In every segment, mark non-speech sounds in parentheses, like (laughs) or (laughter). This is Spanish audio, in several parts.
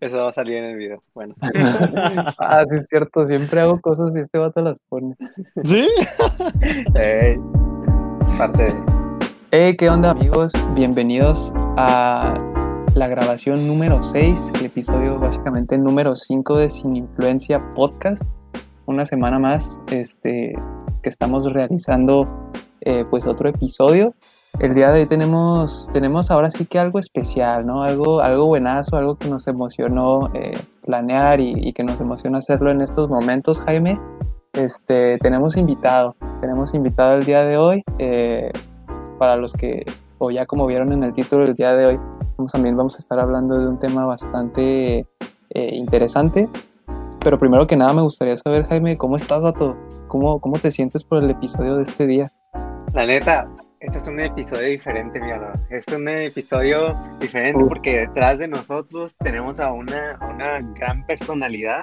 Eso va a salir en el video. Bueno. (laughs) ah, sí, es cierto. Siempre hago cosas y este vato las pone. ¿Sí? Ey, parte de... Hey, ¿qué onda, amigos? Bienvenidos a la grabación número 6, el episodio básicamente número 5 de Sin Influencia Podcast. Una semana más este, que estamos realizando eh, pues otro episodio. El día de hoy tenemos, tenemos ahora sí que algo especial, ¿no? Algo, algo buenazo, algo que nos emocionó eh, planear y, que nos emociona hacerlo en estos momentos, Jaime. Este, tenemos invitado, tenemos invitado el día de hoy. Eh, para los que, o ya como vieron en el título el día de hoy, también vamos a estar hablando de un tema bastante eh, interesante. Pero primero que nada me gustaría saber, Jaime, ¿cómo estás, vato? ¿Cómo, ¿Cómo te sientes por el episodio de este día? La neta, este es un episodio diferente, mi amor. Este es un episodio diferente porque detrás de nosotros tenemos a una, a una gran personalidad.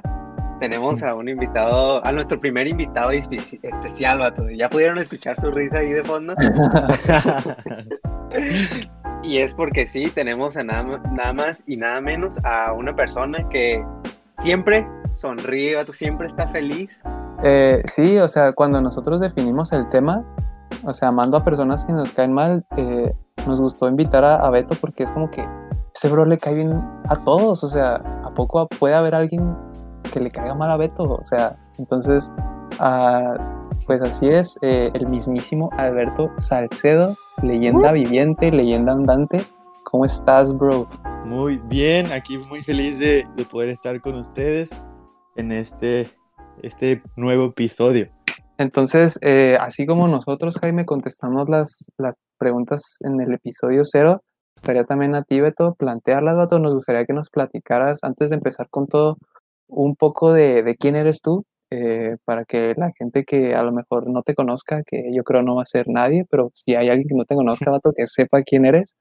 Tenemos a un invitado, a nuestro primer invitado espe- especial, vato. Ya pudieron escuchar su risa ahí de fondo. (laughs) y es porque sí, tenemos a nada, nada más y nada menos a una persona que siempre sonríe, vato, siempre está feliz. Eh, sí, o sea, cuando nosotros definimos el tema, o sea, amando a personas que nos caen mal, eh, nos gustó invitar a, a, Beto porque es como que ese bro le cae bien a todos, o sea, ¿a poco puede haber alguien que le caiga mal a Beto? O sea, entonces, uh, pues así es, eh, el mismísimo Alberto Salcedo, leyenda viviente, leyenda andante. ¿Cómo estás, bro? Muy bien, aquí muy feliz de, de poder estar con ustedes en este, este nuevo episodio. Entonces, eh, así como nosotros, Jaime, contestamos las, las preguntas en el episodio cero, gustaría también a ti, Beto, plantearlas, Beto. Nos gustaría que nos platicaras, antes de empezar con todo, un poco de, de quién eres tú, eh, para que la gente que a lo mejor no te conozca, que yo creo no va a ser nadie, pero si hay alguien que no te conozca, Beto, que sepa quién eres.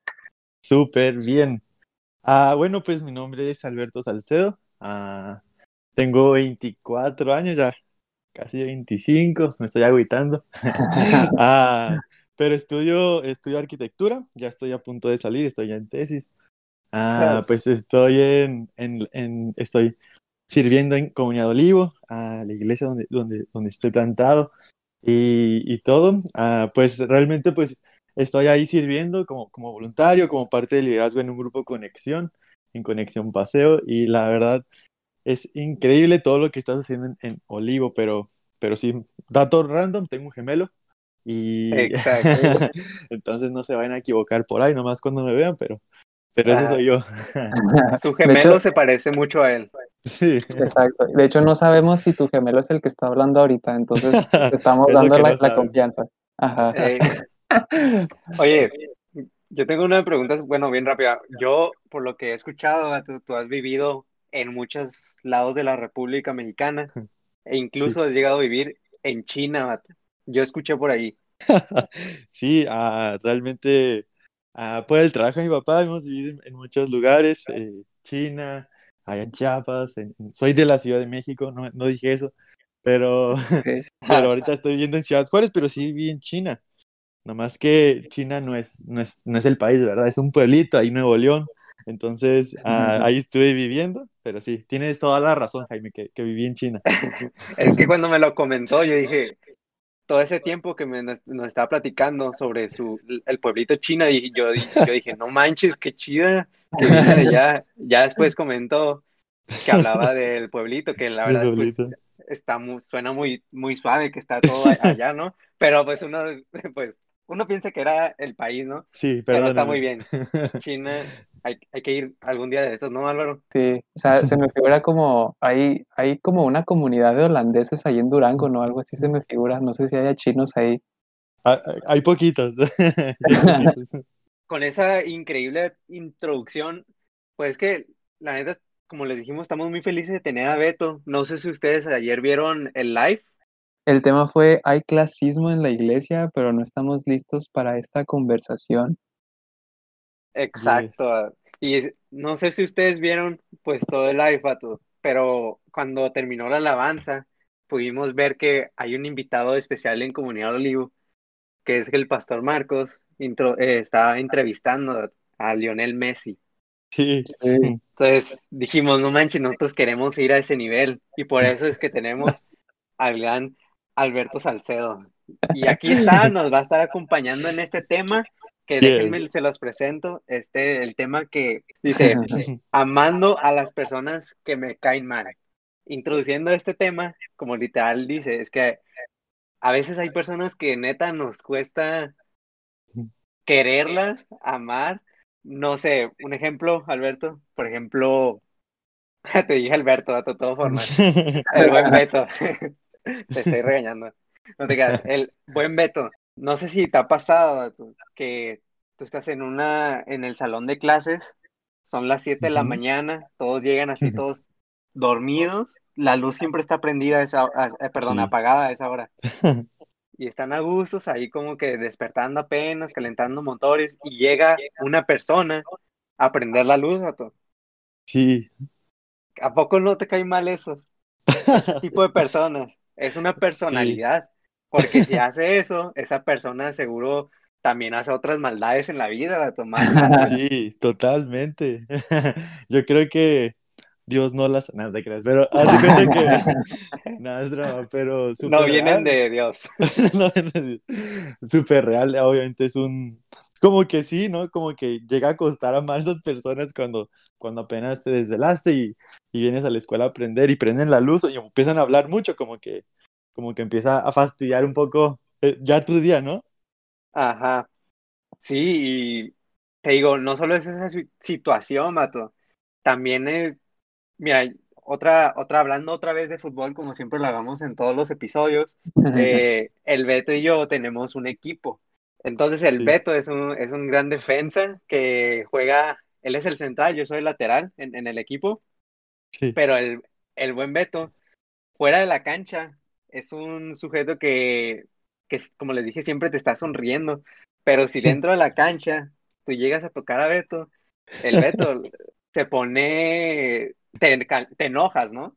Súper bien. Ah, bueno, pues mi nombre es Alberto Salcedo. Ah, tengo 24 años ya, casi 25, me estoy agüitando. (laughs) ah, pero estudio, estudio arquitectura, ya estoy a punto de salir, estoy ya en tesis. Ah, pues estoy en, en, en, estoy sirviendo en Comunidad Olivo, a la iglesia donde, donde, donde estoy plantado y, y todo. Ah, pues realmente pues estoy ahí sirviendo como, como voluntario, como parte del liderazgo en un grupo Conexión, en Conexión Paseo y la verdad es increíble todo lo que estás haciendo en, en Olivo, pero, pero sí, dato random, tengo un gemelo. Y Exacto. (laughs) entonces no se vayan a equivocar por ahí, nomás cuando me vean, pero, pero ah. ese soy yo. (laughs) Su gemelo hecho, se parece mucho a él. Sí. Exacto. De hecho, no sabemos si tu gemelo es el que está hablando ahorita, entonces (laughs) te estamos dando la, no la, confianza. Ajá. Eh, oye, yo tengo una pregunta, bueno, bien rápida. Yo, por lo que he escuchado, tú, tú has vivido en muchos lados de la República Mexicana e incluso sí. has llegado a vivir en China. Yo escuché por ahí. (laughs) sí, uh, realmente uh, por el trabajo de mi papá hemos vivido en, en muchos lugares, eh, China, allá en Chiapas, en, soy de la Ciudad de México, no, no dije eso, pero, (laughs) okay. pero ahorita estoy viviendo en Ciudad Juárez, pero sí viví en China. Nomás que China no es, no es, no es el país, ¿verdad? Es un pueblito ahí, Nuevo León. Entonces, uh, (laughs) ahí estuve viviendo, pero sí, tienes toda la razón, Jaime, que, que viví en China. (laughs) es que cuando me lo comentó, yo dije, todo ese tiempo que me, nos, nos, estaba platicando sobre su, el pueblito China, y yo, yo dije, no manches, qué chida, que allá. Ya después comentó que hablaba del pueblito, que la (laughs) verdad pues, está muy, suena muy, muy suave, que está todo allá, ¿no? Pero pues uno, pues, uno piensa que era el país, ¿no? Sí, pero, pero está muy bien. China, hay, hay, que ir algún día de estos, ¿no, Álvaro? Sí, o sea, se me figura como, hay, hay como una comunidad de holandeses ahí en Durango, ¿no? Algo así se me figura, no sé si haya chinos ahí. Hay, (laughs) hay poquitos. Con esa increíble introducción, pues que la neta, como les dijimos, estamos muy felices de tener a Beto. No sé si ustedes ayer vieron el live. El tema fue, hay clasismo en la iglesia, pero no estamos listos para esta conversación. Exacto. Y no sé si ustedes vieron pues todo el live, pero cuando terminó la alabanza, pudimos ver que hay un invitado especial en Comunidad Olivo, que es el pastor Marcos, intro, eh, estaba entrevistando a Lionel Messi. Sí. Entonces dijimos, no manches, nosotros queremos ir a ese nivel y por eso es que tenemos (laughs) al gran Alberto Salcedo. Y aquí está, nos va a estar acompañando en este tema que déjenme se los presento, este, el tema que dice, (laughs) amando a las personas que me caen mal. Introduciendo este tema, como literal dice, es que a veces hay personas que neta nos cuesta quererlas, amar. No sé, un ejemplo, Alberto, por ejemplo, (laughs) te dije Alberto, de todas formas, (laughs) el buen Beto, te estoy regañando. No te quedas, el buen Beto, no sé si te ha pasado que tú estás en una, en el salón de clases, son las 7 de la mañana, todos llegan así, todos dormidos, la luz siempre está prendida, esa, eh, perdón, apagada a esa hora. (laughs) y están a gustos ahí como que despertando apenas, calentando motores, y llega una persona a prender la luz, todo. Sí. ¿A poco no te cae mal eso? (laughs) Ese tipo de personas. Es una personalidad. Porque si (laughs) hace eso, esa persona seguro también hace otras maldades en la vida, tomar. (laughs) Sí, totalmente. (laughs) Yo creo que Dios no las. Nada te creas, pero hace cuenta que. Nada, es drama, pero. No vienen de Dios. no vienen de Súper real, obviamente es un. Como que sí, ¿no? Como que llega a costar a más a esas personas cuando, cuando apenas te desvelaste y, y vienes a la escuela a aprender y prenden la luz y empiezan a hablar mucho, como que como que empieza a fastidiar un poco eh, ya tu día, ¿no? Ajá. Sí, y te digo, no solo es esa situación, Mato, también es, mira, otra, otra, hablando otra vez de fútbol, como siempre lo hagamos en todos los episodios, (laughs) eh, el Beto y yo tenemos un equipo. Entonces el Beto es un, es un gran defensa que juega, él es el central, yo soy el lateral en, en el equipo, sí. pero el, el buen Beto, fuera de la cancha, es un sujeto que, que, como les dije, siempre te está sonriendo. Pero si dentro de la cancha tú llegas a tocar a Beto, el Beto (laughs) se pone, te, enojas, ¿no?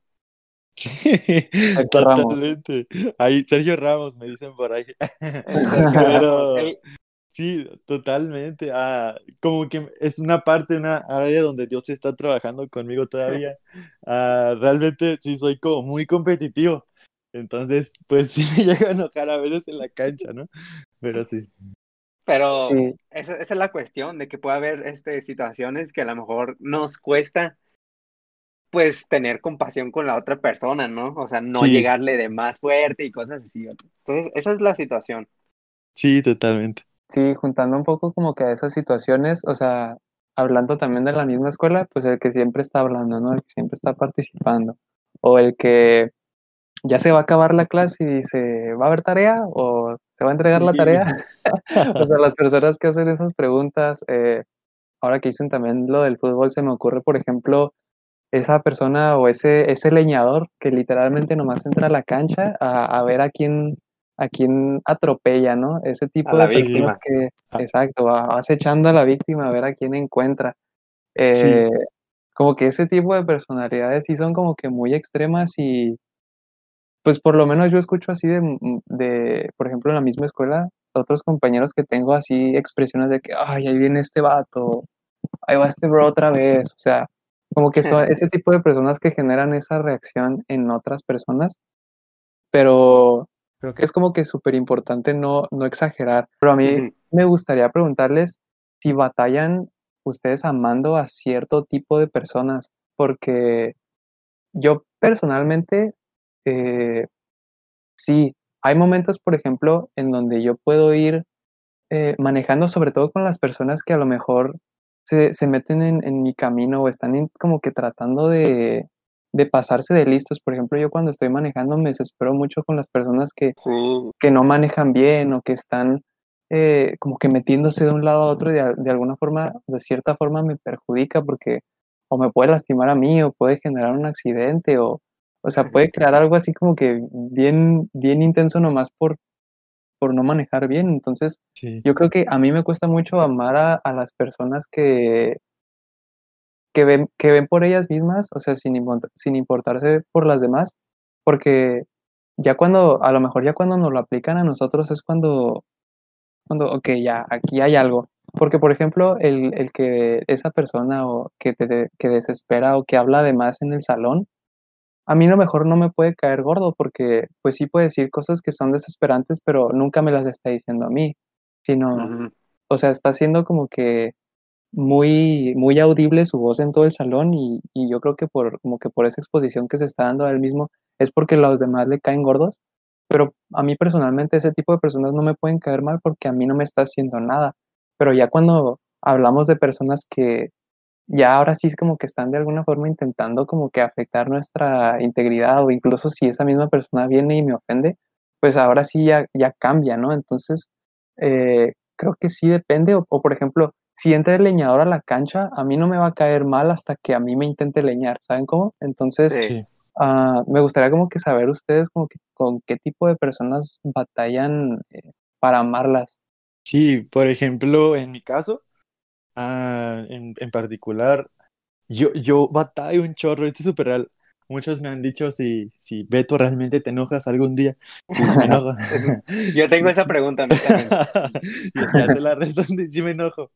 Sí, totalmente. Ahí, Sergio Ramos, me dicen por ahí. (laughs) (laughs) Pero, sí, totalmente. Ah, como que es una parte, una área donde Dios está trabajando conmigo todavía. Ah, realmente sí soy como muy competitivo. Entonces, pues (laughs) sí me llega a enojar a veces en la cancha, ¿no? Pero sí. Pero esa, es la cuestión, de que puede haber este, situaciones que a lo mejor nos cuesta, pues, tener compasión con la otra persona, ¿no? O sea, no llegarle de más fuerte y cosas así. Entonces, esa es la situación. Sí, totalmente. Sí, juntando un poco como que a esas situaciones, o sea, hablando también de la misma escuela, pues el que siempre está hablando, ¿no? El que siempre está participando. O el que ya se va a acabar la clase y dice, ¿va a haber tarea o se va a entregar la tarea? (laughs) o sea, las personas que hacen esas preguntas, eh, ahora que dicen también lo del fútbol, se me ocurre, por ejemplo, esa persona o ese, ese leñador que literalmente nomás entra a la cancha a, ver a quién, a quién atropella, ¿no? Ese tipo de víctima que, ah. exacto, va acechando a la víctima a ver a quién encuentra. Eh, como que ese tipo de personalidades sí son como que muy extremas y, pues por lo menos yo escucho así de, mm, de, por ejemplo, en la misma escuela, otros compañeros que tengo así expresiones de que, ay, ahí viene este vato, ahí va este bro otra vez, o sea, como que son ese tipo de personas que generan esa reacción en otras personas, pero creo que es como que súper importante no, no exagerar. Pero a mí me gustaría preguntarles si batallan ustedes amando a cierto tipo de personas, porque yo personalmente eh, sí, hay momentos, por ejemplo, en donde yo puedo ir eh, manejando, sobre todo con las personas que a lo mejor se, meten en, mi camino o están como que tratando de, pasarse de listos. Por ejemplo, yo cuando estoy manejando me desespero mucho con las personas que, que no manejan bien o que están eh, como que metiéndose de un lado a otro y de, de, alguna forma, de cierta forma me perjudica porque o me puede lastimar a mí o puede generar un accidente o, o sea, puede crear algo así como que bien, bien intenso nomás por, por no manejar bien. Entonces, yo creo que a mí me cuesta mucho amar a, las personas que, que, ven, que ven por ellas mismas, o sea, sin, sin importarse por las demás, porque ya cuando, a lo mejor ya cuando nos lo aplican a nosotros es cuando, cuando, ok, ya, aquí hay algo. Porque, por ejemplo, el, el que esa persona o que te que desespera o que habla de más en el salón, a mí lo mejor no me puede caer gordo porque, pues sí puede decir cosas que son desesperantes, pero nunca me las está diciendo a mí, sino, o sea, está haciendo como que muy, muy audible su voz en todo el salón y, y yo creo que por, como que por esa exposición que se está dando a él mismo es porque los demás le caen gordos, pero a mí personalmente ese tipo de personas no me pueden caer mal porque a mí no me está haciendo nada, pero ya cuando hablamos de personas que ya ahora sí es como que están de alguna forma intentando como que afectar nuestra integridad o incluso si esa misma persona viene y me ofende, pues ahora sí ya, ya cambia, ¿no? Entonces, eh, creo que sí depende, o, o, por ejemplo, si entra el leñador a la cancha, a mí no me va a caer mal hasta que a mí me intente leñar, ¿saben cómo? Entonces, Sí. Ah, me gustaría como que saber ustedes como que con qué tipo de personas batallan eh, para amarlas. Sí, por ejemplo, en mi caso, ah, en, en particular, yo, yo batallo un chorro, esto es súper real. Muchos me han dicho si, si Beto realmente te enojas algún día. Y sí me (laughs) enojo. Yo tengo esa pregunta. (laughs) Y ya te la respondí, sí me enojo.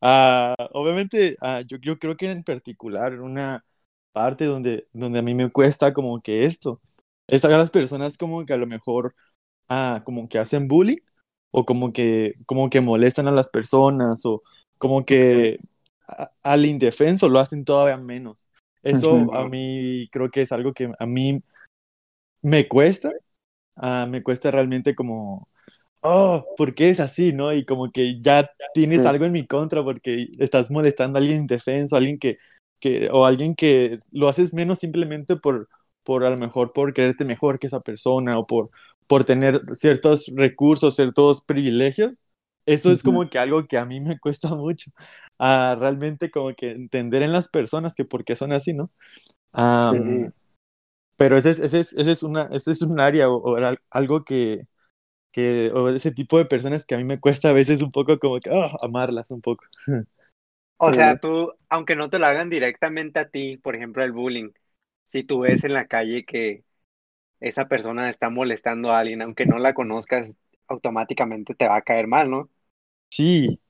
Ah, obviamente, ah, yo, yo creo que en particular una parte donde, donde a mí me cuesta como que esto, es a las personas como que a lo mejor ah, como que hacen bullying o como que, como que molestan a las personas o como que a- al indefenso lo hacen todavía menos. Eso a mí creo que es algo que a mí me cuesta, ah, me cuesta realmente como, oh, ¿por qué es así, no? Y como que ya tienes Sí. algo en mi contra porque estás molestando a alguien indefenso, a alguien que, que, o alguien que lo haces menos simplemente por, por a lo mejor por quererte mejor que esa persona o por, por tener ciertos recursos, ciertos privilegios. Eso es como que algo que a mí me cuesta (laughs) mucho, ah, realmente como que entender en las personas que por qué son así, ¿no? Sí. pero ese es, ese es, ese es, una, ese es un área o, o al- algo que, que, o ese tipo de personas que a mí me cuesta a veces un poco como que ah, amarlas un poco. (laughs) O sea, tú, aunque no te lo hagan directamente a ti, por ejemplo, el bullying, si tú ves en la calle que esa persona está molestando a alguien, aunque no la conozcas, automáticamente te va a caer mal, ¿no? Sí,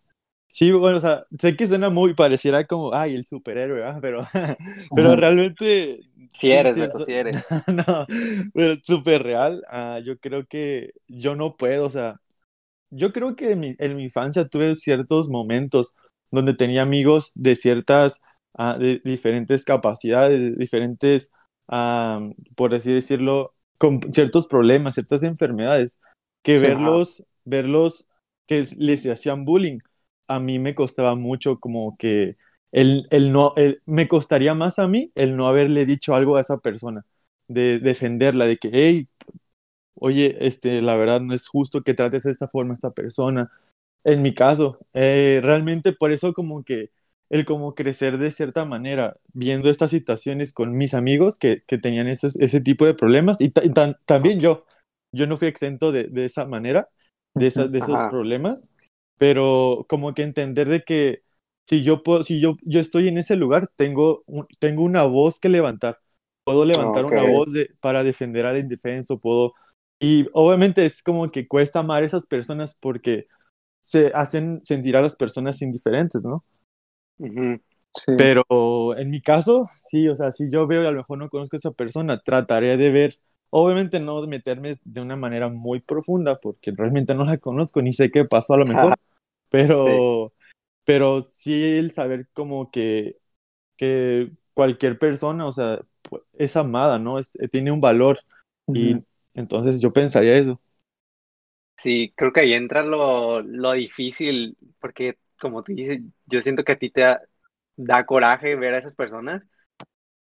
sí, bueno, o sea, sé que suena muy, pareciera como, ay, el superhéroe, ¿verdad? Pero, (laughs) pero realmente, Si sí, eres, tienes- Beto, si eres. (laughs) no, pero es súper real. ah, yo creo que yo no puedo, o sea, yo creo que en mi, en mi infancia tuve ciertos momentos donde tenía amigos de ciertas, ah, de diferentes capacidades, de diferentes, ah, por así decirlo, con ciertos problemas, ciertas enfermedades, que Sí. verlos, verlos que les hacían bullying, a mí me costaba mucho como que el, el no, el- me costaría más a mí el no haberle dicho algo a esa persona, de defenderla, de que, hey, oye, este, la verdad no es justo que trates de esta forma a esta persona. En mi caso, eh, realmente por eso como que el como crecer de cierta manera, viendo estas situaciones con mis amigos que, que tenían ese, ese tipo de problemas y, y también yo, yo no fui exento de, de esa manera, de, esa- de esos Ajá. problemas, pero como que entender de que si yo puedo, si yo, yo estoy en ese lugar, tengo, un- tengo una voz que levantar, puedo levantar una Ok. voz de, para defender al indefenso, puedo y obviamente es como que cuesta amar a esas personas porque se hacen sentir a las personas indiferentes, ¿no? Ujú. Sí. Pero en mi caso, sí, o sea, si yo veo y a lo mejor no conozco a esa persona, trataré de ver, obviamente no meterme de una manera muy profunda porque realmente no la conozco ni sé qué pasó a lo mejor, pero, pero sí el saber como que, que cualquier persona, o sea, pu- es amada, ¿no? Es, tiene un valor y entonces yo pensaría eso. Sí, creo que ahí entra lo, lo difícil, porque como tú dices, yo siento que a ti te da coraje ver a esas personas,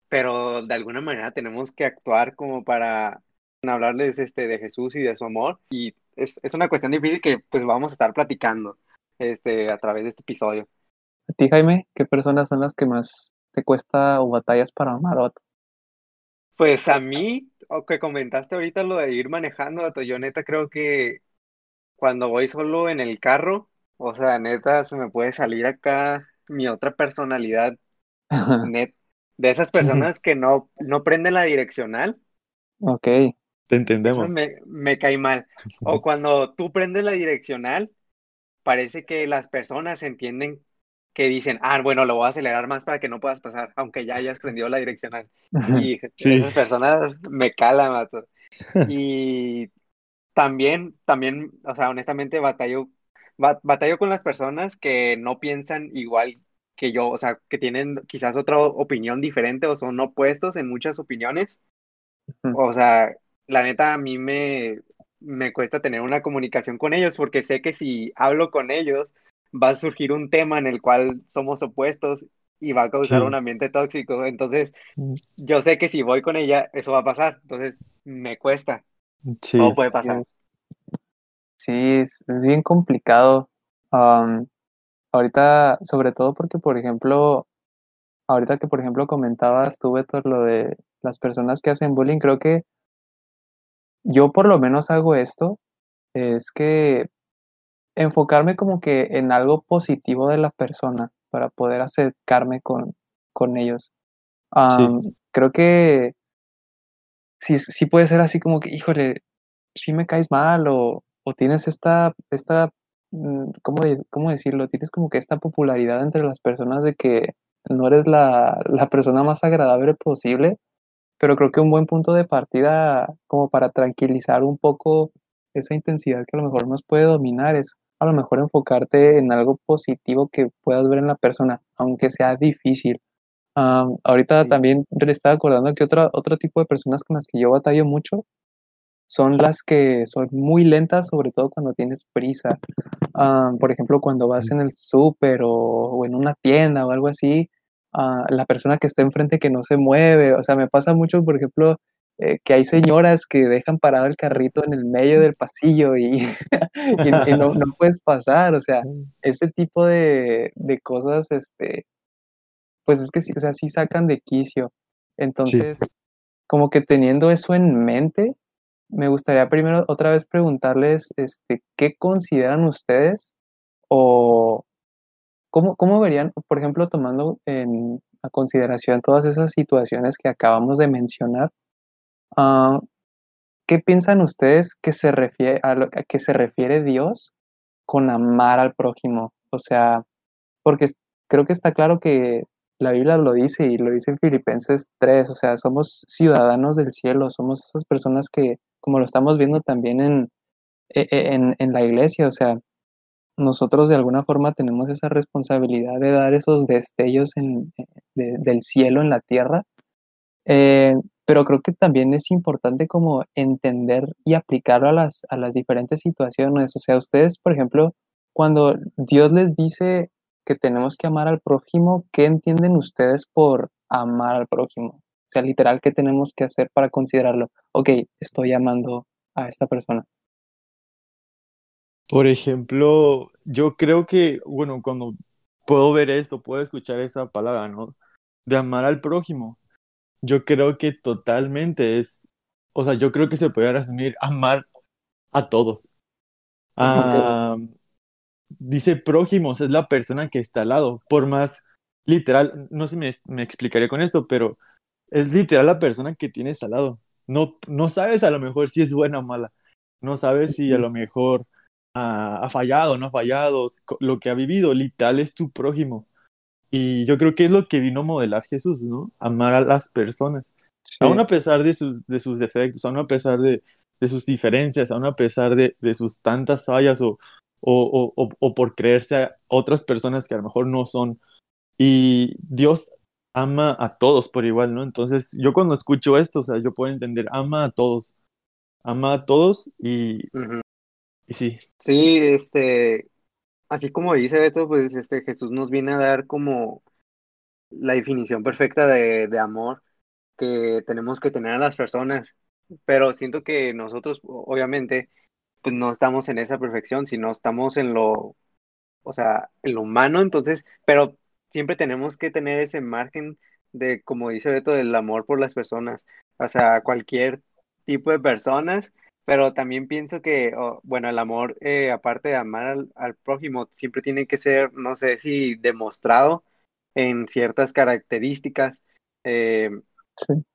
pero de alguna manera tenemos que actuar como para hablarles este, de Jesús y de su amor, y es, es una cuestión difícil que pues vamos a estar platicando este, a través de este episodio. A ti, Jaime, ¿qué personas son las que más te cuesta o batallas para amar o Pues a mí, o que comentaste ahorita lo de ir manejando, yo neta creo que cuando voy solo en el carro, o sea, neta se me puede salir acá mi otra personalidad, (laughs) net, de esas personas que no, no prenden la direccional, Ok. Te eso entendemos. me, me cae mal. O (laughs) cuando tú prendes la direccional parece que las personas entienden que dicen, ah, bueno, lo voy a acelerar más para que no puedas pasar, aunque ya hayas prendido la direccional. Y esas personas me calan, mato. (laughs) Y también, también, o sea, honestamente batallo, batallo con las personas que no piensan igual que yo, o sea, que tienen quizás otra opinión diferente o son opuestos en muchas opiniones. O sea, la neta a mí me, me cuesta tener una comunicación con ellos porque sé que si hablo con ellos va a surgir un tema en el cual somos opuestos y va a causar un ambiente tóxico. Entonces, mm. yo sé que si voy con ella, eso va a pasar. Entonces, me cuesta. Sí. No puede pasar. Sí, es, bien complicado. Ahorita, sobre todo porque, por ejemplo, ahorita que, por ejemplo, comentabas tú, todo lo de las personas que hacen bullying, creo que yo por lo menos hago esto, es que enfocarme como que en algo positivo de la persona para poder acercarme con, con ellos. Creo que sí, sí puede ser así como que, híjole, si me caes mal o, o tienes esta, esta ¿cómo, ¿cómo, decirlo? Tienes como que esta popularidad entre las personas de que no eres la, la persona más agradable posible, pero creo que un buen punto de partida como para tranquilizar un poco esa intensidad que a lo mejor nos puede dominar es a lo mejor enfocarte en algo positivo que puedas ver en la persona, aunque sea difícil. ahorita también le estaba acordando que otra, otro tipo de personas con las que yo batallo mucho son las que son muy lentas, sobre todo cuando tienes prisa. por ejemplo, cuando vas en el súper o, en una tienda o algo así, ah, la persona que está enfrente que no se mueve. O sea, me pasa mucho, por ejemplo, eh, que hay señoras que dejan parado el carrito en el medio del pasillo y, (laughs) no, (laughs) no, puedes pasar, o sea, ese tipo de, de, cosas, este, pues es que sí, o sea, sí sacan de quicio. Entonces, como que teniendo eso en mente, me gustaría primero otra vez preguntarles, este, ¿qué consideran ustedes o cómo, cómo verían, por ejemplo, tomando en consideración todas esas situaciones que acabamos de mencionar, Ah, ¿Qué piensan ustedes que se refiere a, lo, que se refiere Dios con amar al prójimo? O sea, porque creo que está claro que la Biblia lo dice y lo dice en Filipenses 3, o sea, somos ciudadanos del cielo, somos esas personas que, como lo estamos viendo también en, e, e, en, la iglesia, o sea, nosotros de alguna forma tenemos esa responsabilidad de dar esos destellos en, eh, del cielo en la tierra. Eh, pero creo que también es importante como entender y aplicarlo a las, a las diferentes situaciones. O sea, ustedes, por ejemplo, cuando Dios les dice que tenemos que amar al prójimo, ¿qué entienden ustedes por amar al prójimo? Sea, literal, ¿qué tenemos que hacer para considerarlo? Ok, estoy amando a esta persona. Por ejemplo, yo creo que, bueno, cuando puedo ver esto, puedo escuchar esa palabra, ¿no? De amar al prójimo yo creo que totalmente es, o sea, yo creo que se puede resumir amar a todos. Ah, dice prójimos, es la persona que está al lado, por más literal, no sé si me, explicaré con esto, pero es literal la persona que tienes al lado. No, no sabes a lo mejor si es buena o mala, no sabes si a lo mejor ha fallado o no ha fallado, lo que ha vivido, literal es tu prójimo. Y yo creo que es lo que vino a modelar Jesús, ¿no? Amar a las personas. Aún a pesar de sus, de sus defectos, aún a pesar de, de sus diferencias, aún a pesar de, de sus tantas fallas o, o, o, o, por creerse a otras personas que a lo mejor no son. Y Dios ama a todos por igual, ¿no? Entonces, yo cuando escucho esto, o sea, yo puedo entender, ama a todos, ama a todos y, y sí. Sí, este, así como dice Beto, pues este Jesús nos viene a dar como la definición perfecta de, de amor que tenemos que tener a las personas. Pero siento que nosotros, obviamente, pues no estamos en esa perfección, sino estamos en lo, o sea, en lo humano, entonces, pero siempre tenemos que tener ese margen de, como dice Beto, del amor por las personas, o sea, cualquier tipo de personas pero también pienso que, oh, bueno, el amor, eh, aparte de amar al, prójimo, siempre tiene que ser, no sé si demostrado en ciertas características, eh,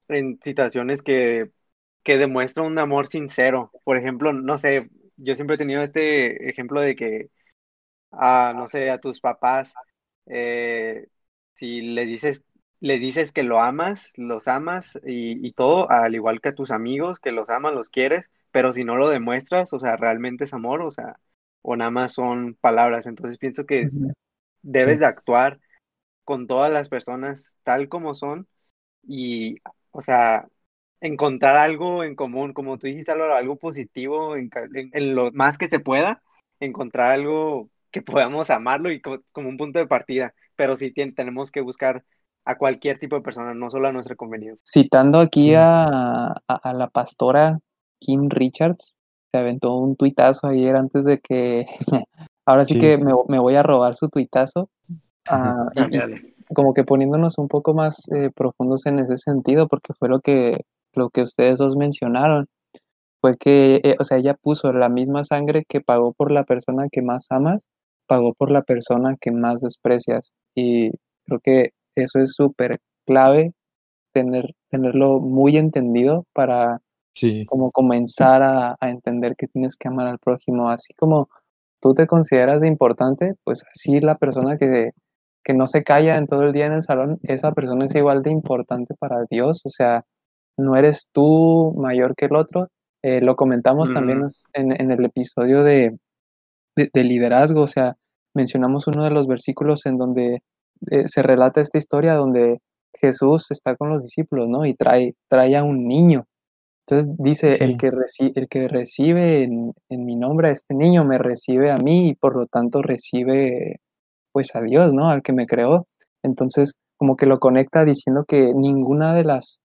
en situaciones que, que demuestran un amor sincero. Por ejemplo, no sé, yo siempre he tenido este ejemplo de que a, no sé, a tus papás, eh, si les dices, les dices que lo amas, los amas y, y todo, al igual que a tus amigos, que los amas, los quieres, pero si no lo demuestras, o sea, realmente es amor, o sea, o nada más son palabras. Entonces pienso que debes de actuar con todas las personas tal como son y, o sea, encontrar algo en común, como tú dijiste, algo, algo positivo en, ca- en- en lo más que se pueda, encontrar algo que podamos amarlo y co- como un punto de partida, pero sí tenemos que buscar a cualquier tipo de persona, no solo a nuestra conveniencia. Citando aquí Sí. a, a- a la pastora Kim Richards, se aventó un tuitazo ayer antes de que, (laughs) ahora sí Sí. que me, me voy a robar su tuitazo, ah, y- Dale, y dale. como que poniéndonos un poco más eh, profundos en ese sentido, porque fue lo que, lo que ustedes dos mencionaron, fue que, eh, o sea, ella puso la misma sangre que pagó por la persona que más amas, pagó por la persona que más desprecias. Y creo que eso es súper clave, tener, tenerlo muy entendido para Sí, como comenzar a, a entender que tienes que amar al prójimo, así como tú te consideras de importante, pues así la persona que, que no se calla en todo el día en el salón, esa persona es igual de importante para Dios, o sea, no eres tú mayor que el otro. Eh, lo comentamos también en, en el episodio de, de, de liderazgo, o sea, mencionamos uno de los versículos en donde eh, se relata esta historia donde Jesús está con los discípulos, ¿no? Y trae, trae a un niño. Entonces dice, el que, reci- el que recibe en, en mi nombre a este niño, me recibe a mí y por lo tanto recibe pues a Dios, ¿no? Al que me creó. Entonces, como que lo conecta diciendo que ninguna de las,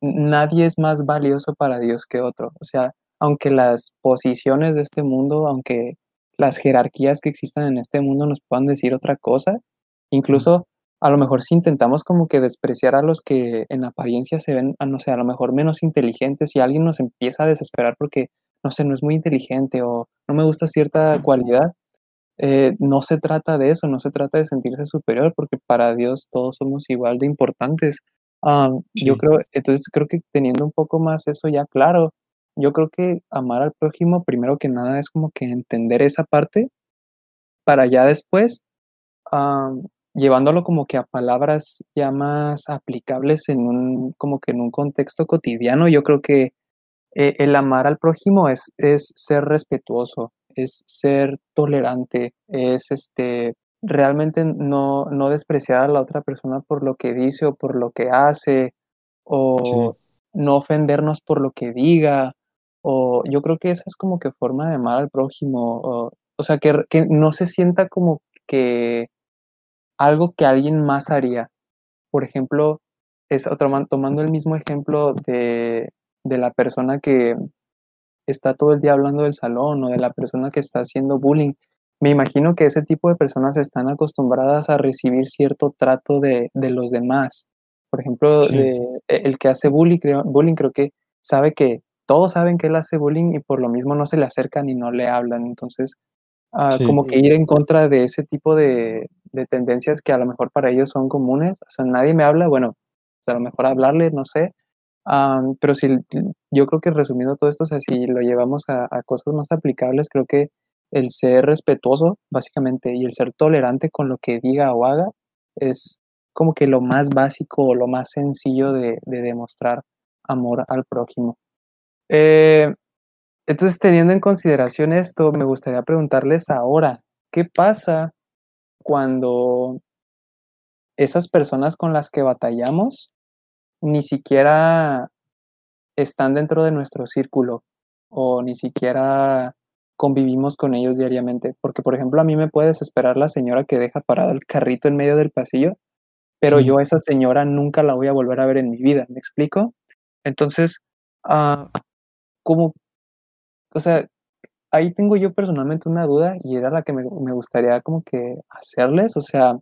nadie es más valioso para Dios que otro. O sea, aunque las posiciones de este mundo, aunque las jerarquías que existan en este mundo nos puedan decir otra cosa, incluso a lo mejor si intentamos como que despreciar a los que en apariencia se ven, a, no sé, a lo mejor menos inteligentes, si alguien nos empieza a desesperar porque, no sé, no es muy inteligente o no me gusta cierta cualidad, eh, no se trata de eso, no se trata de sentirse superior, porque para Dios todos somos igual de importantes. Am, yo creo, entonces creo que teniendo un poco más eso ya claro, yo creo que amar al prójimo, primero que nada, es como que entender esa parte para ya después, am, llevándolo como que a palabras ya más aplicables en un, como que en un contexto cotidiano, yo creo que eh, el amar al prójimo es, es ser respetuoso, es ser tolerante, es este, realmente no, no despreciar a la otra persona por lo que dice o por lo que hace, sí, o no ofendernos por lo que diga, o yo creo que esa es como que forma de amar al prójimo, o, o sea, que, que no se sienta como que algo que alguien más haría. Por ejemplo, es, toma- tomando el mismo ejemplo de, de la persona que está todo el día hablando del salón o de la persona que está haciendo bullying. Me imagino que ese tipo de personas están acostumbradas a recibir cierto trato de, de los demás. Por ejemplo, sí, de, e- el que hace bullying creo, bullying, creo que sabe que todos saben que él hace bullying y por lo mismo no se le acercan y no le hablan. Entonces, ah, sí, como que ir en contra de ese tipo de, de tendencias que a lo mejor para ellos son comunes. O sea, nadie me habla, bueno, a lo mejor hablarle, no sé, Am, pero si yo creo que resumiendo todo esto, o sea, si lo llevamos a, a cosas más aplicables, creo que el ser respetuoso, básicamente, y el ser tolerante con lo que diga o haga, es como que lo más básico o lo más sencillo de, de demostrar amor al prójimo. Eh, entonces, teniendo en consideración esto, me gustaría preguntarles ahora, ¿qué pasa cuando esas personas con las que batallamos ni siquiera están dentro de nuestro círculo o ni siquiera convivimos con ellos diariamente. Porque, por ejemplo, a mí me puede desesperar la señora que deja parado el carrito en medio del pasillo, pero sí, yo a esa señora nunca la voy a volver a ver en mi vida, ¿me explico? Entonces, ah, como, o sea, ahí tengo yo personalmente una duda y era la que me, me gustaría como que hacerles, o sea,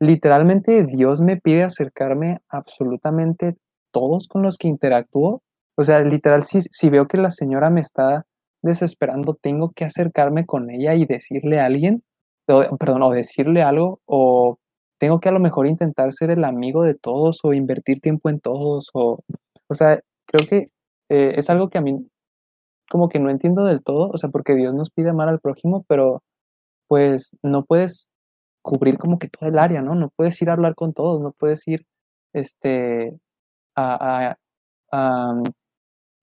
literalmente Dios me pide acercarme absolutamente todos con los que interactúo. O sea, literal, si, si veo que la señora me está desesperando, tengo que acercarme con ella y decirle a alguien, perdón, o decirle algo, o tengo que a lo mejor intentar ser el amigo de todos o invertir tiempo en todos, o, o sea, creo que eh, es algo que a mí como que no entiendo del todo, o sea, porque Dios nos pide amar al prójimo, pero pues no puedes cubrir como que todo el área, ¿no? No puedes ir a hablar con todos, no puedes ir este, a, a,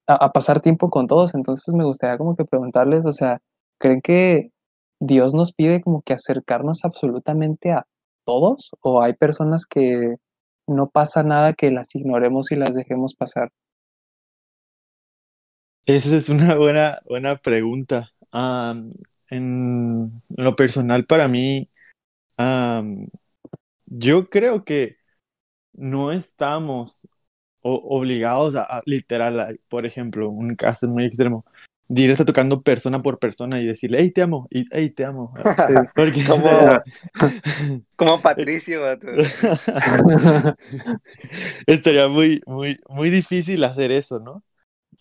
a, pasar tiempo con todos. Entonces me gustaría como que preguntarles, o sea, ¿creen que Dios nos pide como que acercarnos absolutamente a todos? ¿O hay personas que no pasa nada que las ignoremos y las dejemos pasar? Esa es una buena, buena pregunta. en lo personal, para mí, yo creo que no estamos obligados a, literal, por ejemplo, un caso muy extremo, de tocando persona por persona y decirle, hey, te amo, y hey, te amo. (laughs) Porque, como, (laughs) (laughs) como Patricio. Estaría muy, muy, muy difícil hacer eso, ¿no?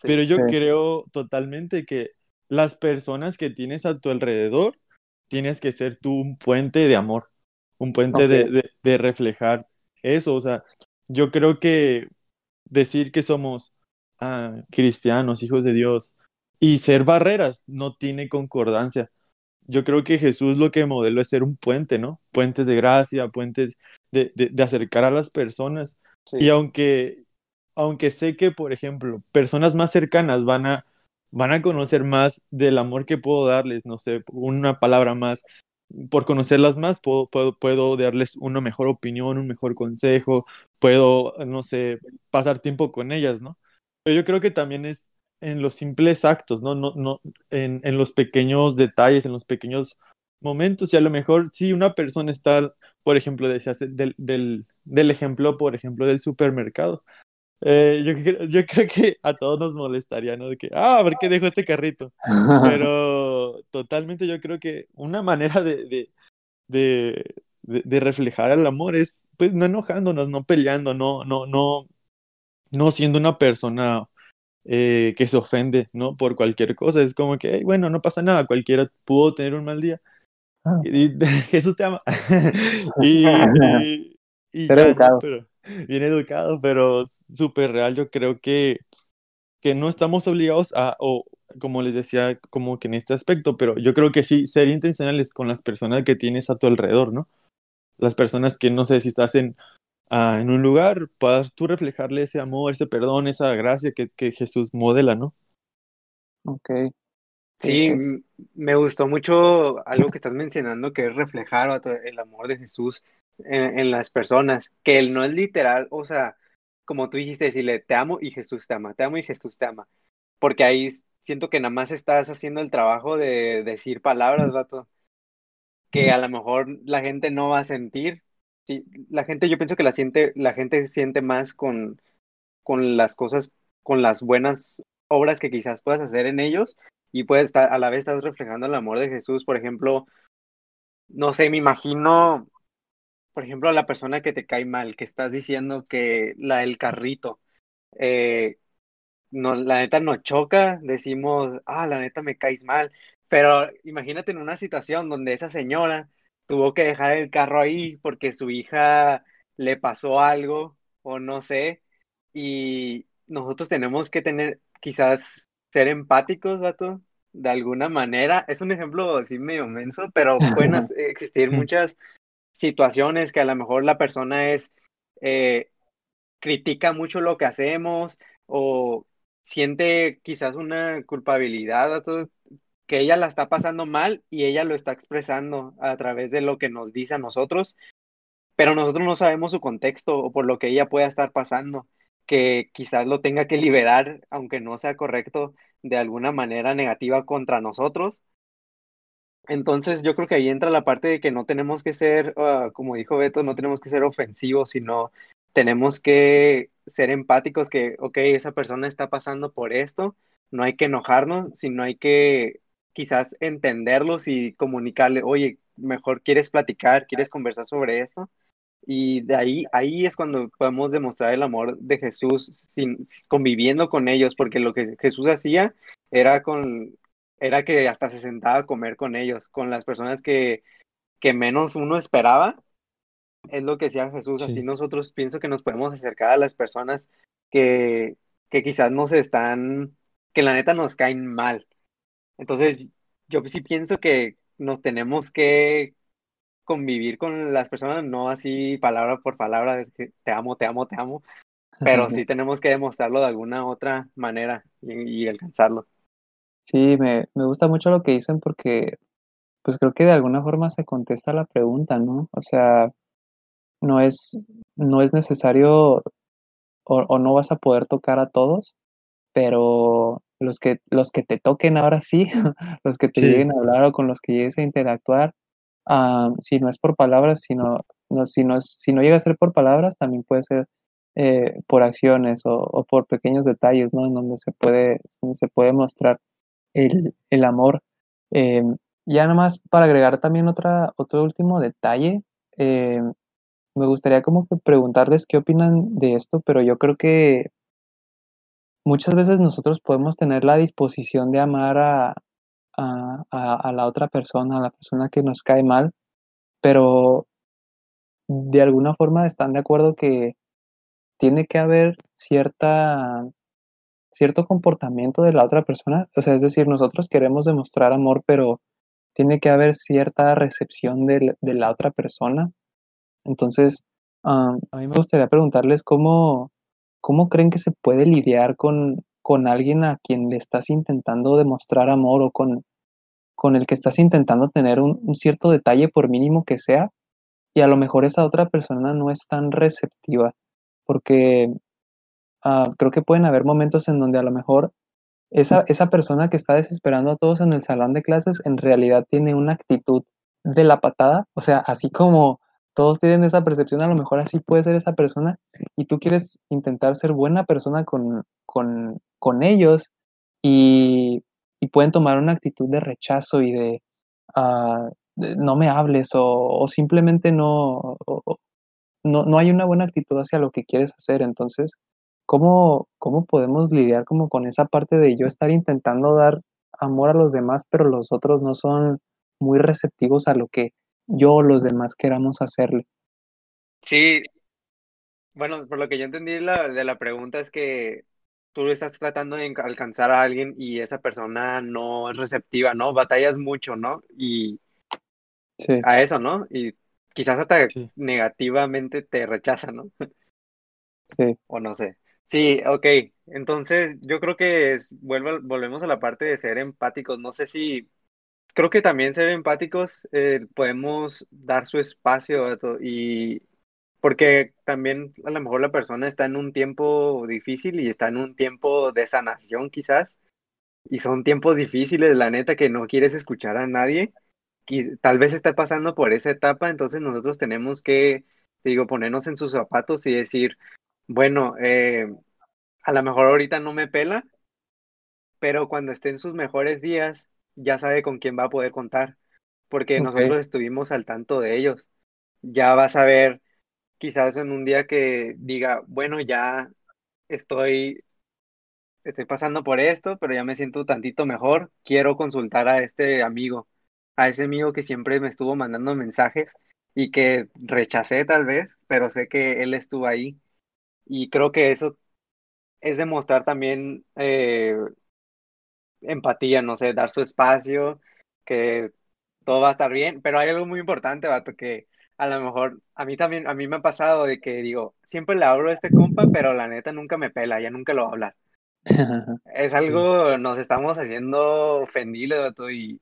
Pero yo creo totalmente que las personas que tienes a tu alrededor, tienes que ser tú un puente de amor, un puente de, de, reflejar eso. O sea, yo creo que decir que somos ah, cristianos, hijos de Dios, y ser barreras no tiene concordancia. Yo creo que Jesús lo que modeló es ser un puente, ¿no? Puentes de gracia, puentes de, de, acercar a las personas. Y aunque, aunque sé que, por ejemplo, personas más cercanas van a, van a conocer más del amor que puedo darles, no sé, una palabra más, por conocerlas más, puedo, puedo, puedo darles una mejor opinión, un mejor consejo, puedo, no sé, pasar tiempo con ellas, ¿no? Pero yo creo que también es en los simples actos, ¿no? no, no en, en los pequeños detalles, en los pequeños momentos, y a lo mejor si una persona está, por ejemplo, del, del, del ejemplo, por ejemplo, del supermercado, eh, yo, yo, creo que a todos nos molestaría, ¿no? De que, ah, ¿por qué dejó este carrito? (laughs) Pero totalmente yo creo que una manera de, de, de, de, reflejar el amor es, pues, no enojándonos, no peleando, no, no, no, no siendo una persona eh, que se ofende, ¿no? Por cualquier cosa. Es como que, bueno, no pasa nada, cualquiera pudo tener un mal día. Ah. Y, (laughs) Jesús te ama. (laughs) y, y, pero, (laughs) bien educado, pero súper real. Yo creo que, que no estamos obligados a, o como les decía, como que en este aspecto, pero yo creo que sí, ser intencionales con las personas que tienes a tu alrededor, ¿no? Las personas que no sé si estás en, ah, en un lugar, puedas tú reflejarle ese amor, ese perdón, esa gracia que, que Jesús modela, ¿no? Ok. Sí, me gustó mucho algo que estás mencionando, que es reflejar el amor de Jesús en, las personas, que él no es literal, o sea, como tú dijiste, decirle, te amo y Jesús te ama, te amo y Jesús te ama, porque ahí siento que nada más estás haciendo el trabajo de decir palabras, vato, que a lo mejor la gente no va a sentir. Sí, la gente, yo pienso que la siente, la gente siente más con, con las cosas, con las buenas obras que quizás puedas hacer en ellos y puedes a la vez estás reflejando el amor de Jesús, por ejemplo, no sé, me imagino por ejemplo, la persona que te cae mal, que estás diciendo que la del carrito, eh, no, la neta nos choca, decimos, ah, la neta me caes mal, pero imagínate en una situación donde esa señora tuvo que dejar el carro ahí porque su hija le pasó algo o no sé, y nosotros tenemos que tener, quizás ser empáticos, vato, de alguna manera. Es un ejemplo así medio menso, pero pueden (laughs) existir muchas situaciones que a lo mejor la persona es, eh, critica mucho lo que hacemos o siente quizás una culpabilidad que ella la está pasando mal y ella lo está expresando a través de lo que nos dice a nosotros, pero nosotros no sabemos su contexto o por lo que ella pueda estar pasando, que quizás lo tenga que liberar, aunque no sea correcto, de alguna manera negativa contra nosotros, entonces yo creo que ahí entra la parte de que no tenemos que ser, ah, como dijo Beto, no tenemos que ser ofensivos, sino tenemos que ser empáticos que, ok, esa persona está pasando por esto, no hay que enojarnos, sino hay que quizás entenderlos y comunicarle, oye, mejor quieres platicar, quieres conversar sobre esto. Y de ahí, ahí es cuando podemos demostrar el amor de Jesús sin, conviviendo con ellos, porque lo que Jesús hacía era con, era que hasta se sentaba a comer con ellos, con las personas que, que menos uno esperaba. Es lo que decía Jesús, así nosotros pienso que nos podemos acercar a las personas que, que quizás nos están, que la neta nos caen mal. Entonces, yo sí pienso que nos tenemos que convivir con las personas, no así palabra por palabra, de te amo, te amo, te amo, pero (laughs) sí tenemos que demostrarlo de alguna otra manera y, y alcanzarlo. Sí, me, me gusta mucho lo que dicen porque pues creo que de alguna forma se contesta la pregunta, ¿no? O sea, no es, no es necesario o, o no vas a poder tocar a todos, pero los que, los que te toquen ahora sí, (laughs) los que te Sí. lleguen a hablar o con los que llegues a interactuar, ah, si no es por palabras, sino, no, si, no es, si no llega a ser por palabras, también puede ser eh, por acciones o, o por pequeños detalles, ¿no? En donde se puede, donde se puede mostrar el, el amor. Eh, ya nada más para agregar también otra, otro último detalle, eh, me gustaría como que preguntarles qué opinan de esto, pero yo creo que muchas veces nosotros podemos tener la disposición de amar a, a, a, a la otra persona, a la persona que nos cae mal, pero de alguna forma están de acuerdo que tiene que haber cierta cierto comportamiento de la otra persona, o sea, es decir, nosotros queremos demostrar amor, pero tiene que haber cierta recepción de, de la otra persona. Entonces, a mí me gustaría preguntarles cómo, cómo creen que se puede lidiar con, con alguien a quien le estás intentando demostrar amor o con, con el que estás intentando tener un cierto detalle por mínimo que sea, y a lo mejor esa otra persona no es tan receptiva, porque uh, creo que pueden haber momentos en donde a lo mejor esa, esa persona que está desesperando a todos en el salón de clases en realidad tiene una actitud de la patada, o sea, así como todos tienen esa percepción, a lo mejor así puede ser esa persona y tú quieres intentar ser buena persona con, con, con ellos y, y, pueden tomar una actitud de rechazo y de, uh, de no me hables o, o simplemente no, o, no, no hay una buena actitud hacia lo que quieres hacer. Entonces, ¿cómo, ¿cómo podemos lidiar como con esa parte de yo estar intentando dar amor a los demás, pero los otros no son muy receptivos a lo que yo o los demás queramos hacerle? Sí, bueno, por lo que yo entendí la, de la pregunta es que tú estás tratando de alcanzar a alguien y esa persona no es receptiva, ¿no? Batallas mucho, ¿no? Y sí. a eso, ¿no? Y quizás hasta Sí. negativamente te rechaza, ¿no? Sí. O no sé. Sí, ok. Entonces, yo creo que es, vuelvo, volvemos a la parte de ser empáticos. No sé si, creo que también ser empáticos eh, podemos dar su espacio a to- y porque también a lo mejor la persona está en un tiempo difícil y está en un tiempo de sanación quizás. Y son tiempos difíciles, la neta, que no quieres escuchar a nadie. Y tal vez está pasando por esa etapa, entonces nosotros tenemos que, digo, ponernos en sus zapatos y decir, bueno, eh, a lo mejor ahorita no me pela, pero cuando esté en sus mejores días, ya sabe con quién va a poder contar, porque nosotros estuvimos al tanto de ellos. Ya vas a ver, quizás en un día que diga, bueno, ya estoy, estoy pasando por esto, pero ya me siento tantito mejor, quiero consultar a este amigo, a ese amigo que siempre me estuvo mandando mensajes y que rechacé tal vez, pero sé que él estuvo ahí. Y creo que eso es demostrar también eh, empatía, no sé, dar su espacio, que todo va a estar bien, pero hay algo muy importante, vato, que a lo mejor a mí también, a mí me ha pasado de que digo, siempre le hablo a este compa, pero la neta nunca me pela, ya nunca lo va a hablar. (laughs) Es algo, nos estamos haciendo ofendibles, vato, y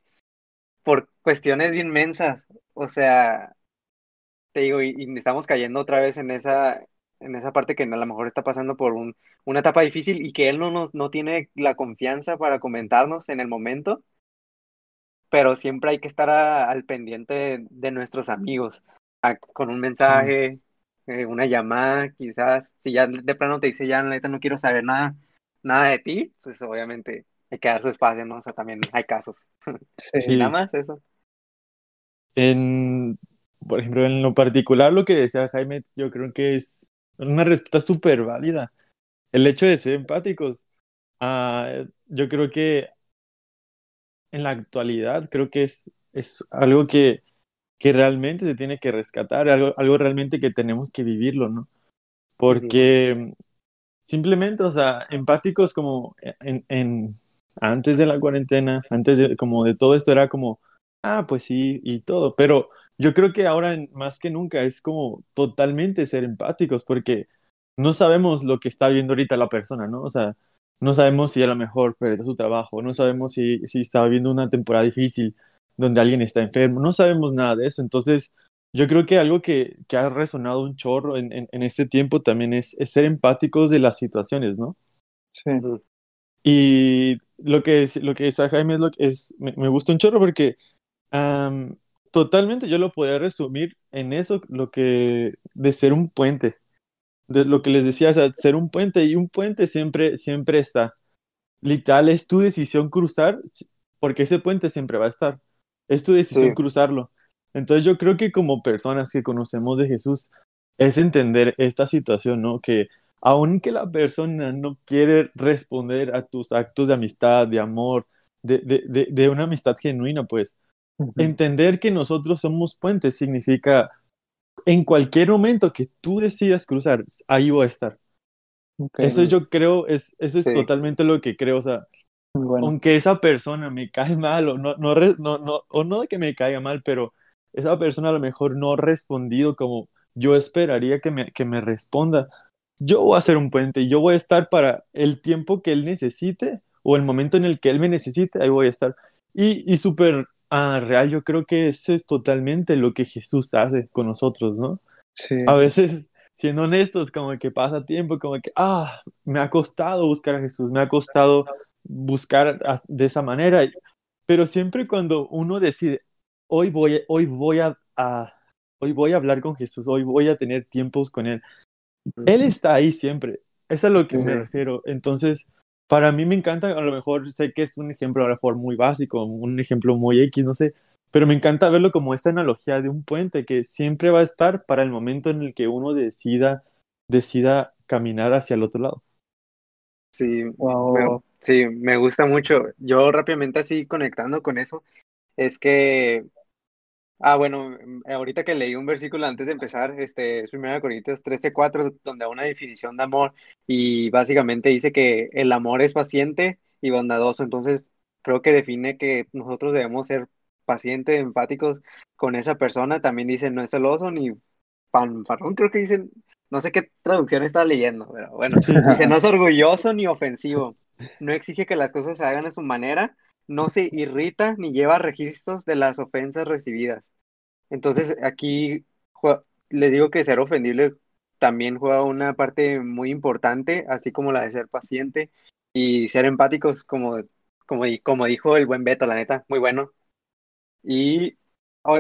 por cuestiones inmensas, o sea, te digo, y, y estamos cayendo otra vez en esa, en esa parte que a lo mejor está pasando por un, una etapa difícil y que él no, nos, no tiene la confianza para comentarnos en el momento, pero siempre hay que estar a- al pendiente de, de nuestros amigos, a- con un mensaje, eh, una llamada, quizás, si ya de plano te dice, ya neta no quiero saber nada, nada de ti, pues obviamente hay que dar su espacio, ¿no? O sea, también hay casos. (laughs) Sí. nada Sí. más eso. En, por ejemplo, en lo particular, lo que decía Jaime, yo creo que es una respuesta súper válida. El hecho de ser empáticos, ah, yo creo que en la actualidad, creo que es, es algo que, que realmente se tiene que rescatar, algo, algo realmente que tenemos que vivirlo, ¿no? Porque simplemente, o sea, empáticos como en, en antes de la cuarentena, antes de, como de todo esto, era como ah, pues sí, y todo, pero yo creo que ahora más que nunca es como totalmente ser empáticos porque no sabemos lo que está viendo ahorita la persona, ¿no? O sea, no sabemos si a lo mejor perdió su trabajo, no sabemos si, si está viendo una temporada difícil donde alguien está enfermo, no sabemos nada de eso. Entonces, yo creo que algo que, que ha resonado un chorro en, en, este tiempo también es, es, ser empáticos de las situaciones, ¿no? Sí. Y lo que, lo que dice Jaime es lo que es, me, me gusta un chorro porque totalmente yo lo podría resumir en eso, lo que de ser un puente de lo que les decía, o sea, ser un puente y un puente siempre, siempre está. Literal, es tu decisión cruzar, porque ese puente siempre va a estar. Es tu decisión Sí. cruzarlo. Entonces yo creo que como personas que conocemos de Jesús, es entender esta situación, ¿no? Que aunque la persona no quiere responder a tus actos de amistad, de amor, de, de, de, de una amistad genuina, pues entender que nosotros somos puentes significa en cualquier momento que tú decidas cruzar, ahí voy a estar. Okay. Eso yo creo, es, eso es Sí. totalmente lo que creo, o sea, bueno. aunque esa persona me cae mal o no, no, no, no, o no de que me caiga mal, pero esa persona a lo mejor no ha respondido como yo esperaría que me, que me responda, yo voy a ser un puente y yo voy a estar para el tiempo que él necesite o el momento en el que él me necesite, ahí voy a estar. Y, y súper ah, real, yo creo que ese es totalmente lo que Jesús hace con nosotros, ¿no? Sí. a veces, siendo honestos, como que pasa tiempo, como que, ah, me ha costado buscar a Jesús, me ha costado buscar a- de esa manera, pero siempre cuando uno decide, hoy voy, hoy voy a, a- hoy voy a hablar con Jesús, hoy voy a tener tiempos con Él, Él está ahí siempre, eso es a lo que Sí. me refiero, entonces... Para mí me encanta, a lo mejor sé que es un ejemplo a lo mejor muy básico, un ejemplo muy X, no sé, pero me encanta verlo como esta analogía de un puente que siempre va a estar para el momento en el que uno decida, decida caminar hacia el otro lado. Sí, Wow. me, sí, me gusta mucho. Yo rápidamente así conectando con eso, es que, ah, bueno, mm, ahorita que leí un versículo antes de empezar, este, es 1 Corintios 13:4, donde da una definición de amor y básicamente dice que el amor es paciente y bondadoso. Entonces, creo que define que nosotros debemos ser pacientes, empáticos con esa persona. También dice no es celoso ni fanfarrón, creo que dicen, no sé qué traducción está leyendo, pero bueno. (laughs) Dice, no es orgulloso ni ofensivo, no exige que las cosas se hagan a su manera, no se irrita ni lleva registros de las ofensas recibidas. Entonces, aquí les digo que ser ofendible también juega una parte muy importante, así como la de ser paciente y ser empáticos, como, como, di- como dijo el buen Beto, la neta, muy bueno. Y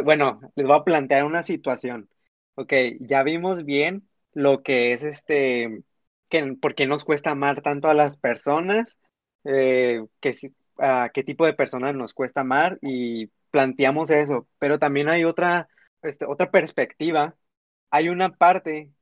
bueno, les voy a plantear una situación. Ok, ya vimos bien lo que es este, que, por qué nos cuesta amar tanto a las personas, eh, que, a qué tipo de personas nos cuesta amar y planteamos eso, pero también hay otra, este, otra perspectiva. Hay una parte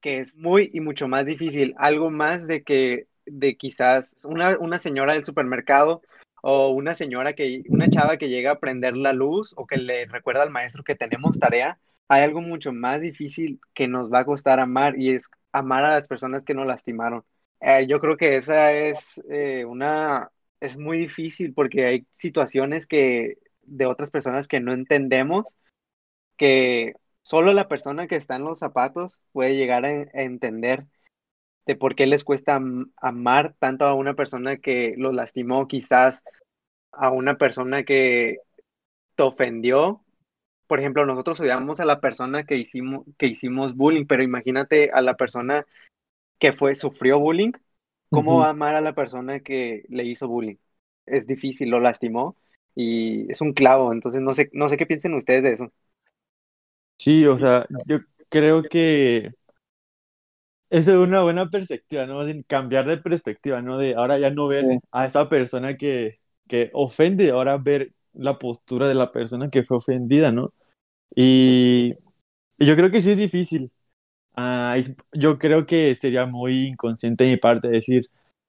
que es muy y mucho más difícil, algo más de que, de quizás una, una señora del supermercado o una señora que, una chava que llega a prender la luz o que le recuerda al maestro que tenemos tarea, hay algo mucho más difícil que nos va a costar amar y es amar a las personas que nos lastimaron. Eh, yo creo que esa es eh, una, es muy difícil porque hay situaciones que de otras personas que no entendemos, que solo la persona que está en los zapatos puede llegar a, entender de por qué les cuesta am- amar tanto a una persona que los lastimó, quizás a una persona que te ofendió. Por ejemplo, nosotros odiamos a la persona que hicimos, que hicimos bullying, pero imagínate a la persona que fue, sufrió bullying, ¿cómo Ujú. va a amar a la persona que le hizo bullying? Es difícil, lo lastimó y es un clavo, entonces no sé, no sé qué piensen ustedes de eso. Sí, o sea, yo creo que eso es una buena perspectiva, ¿no? Bien cambiar de perspectiva, ¿no? De ahora ya no ver Sí. a esta persona que, que ofende, ahora ver la postura de la persona que fue ofendida, ¿no? Y, y yo creo que sí es difícil. Ah, y yo creo que sería muy inconsciente de mi parte decir,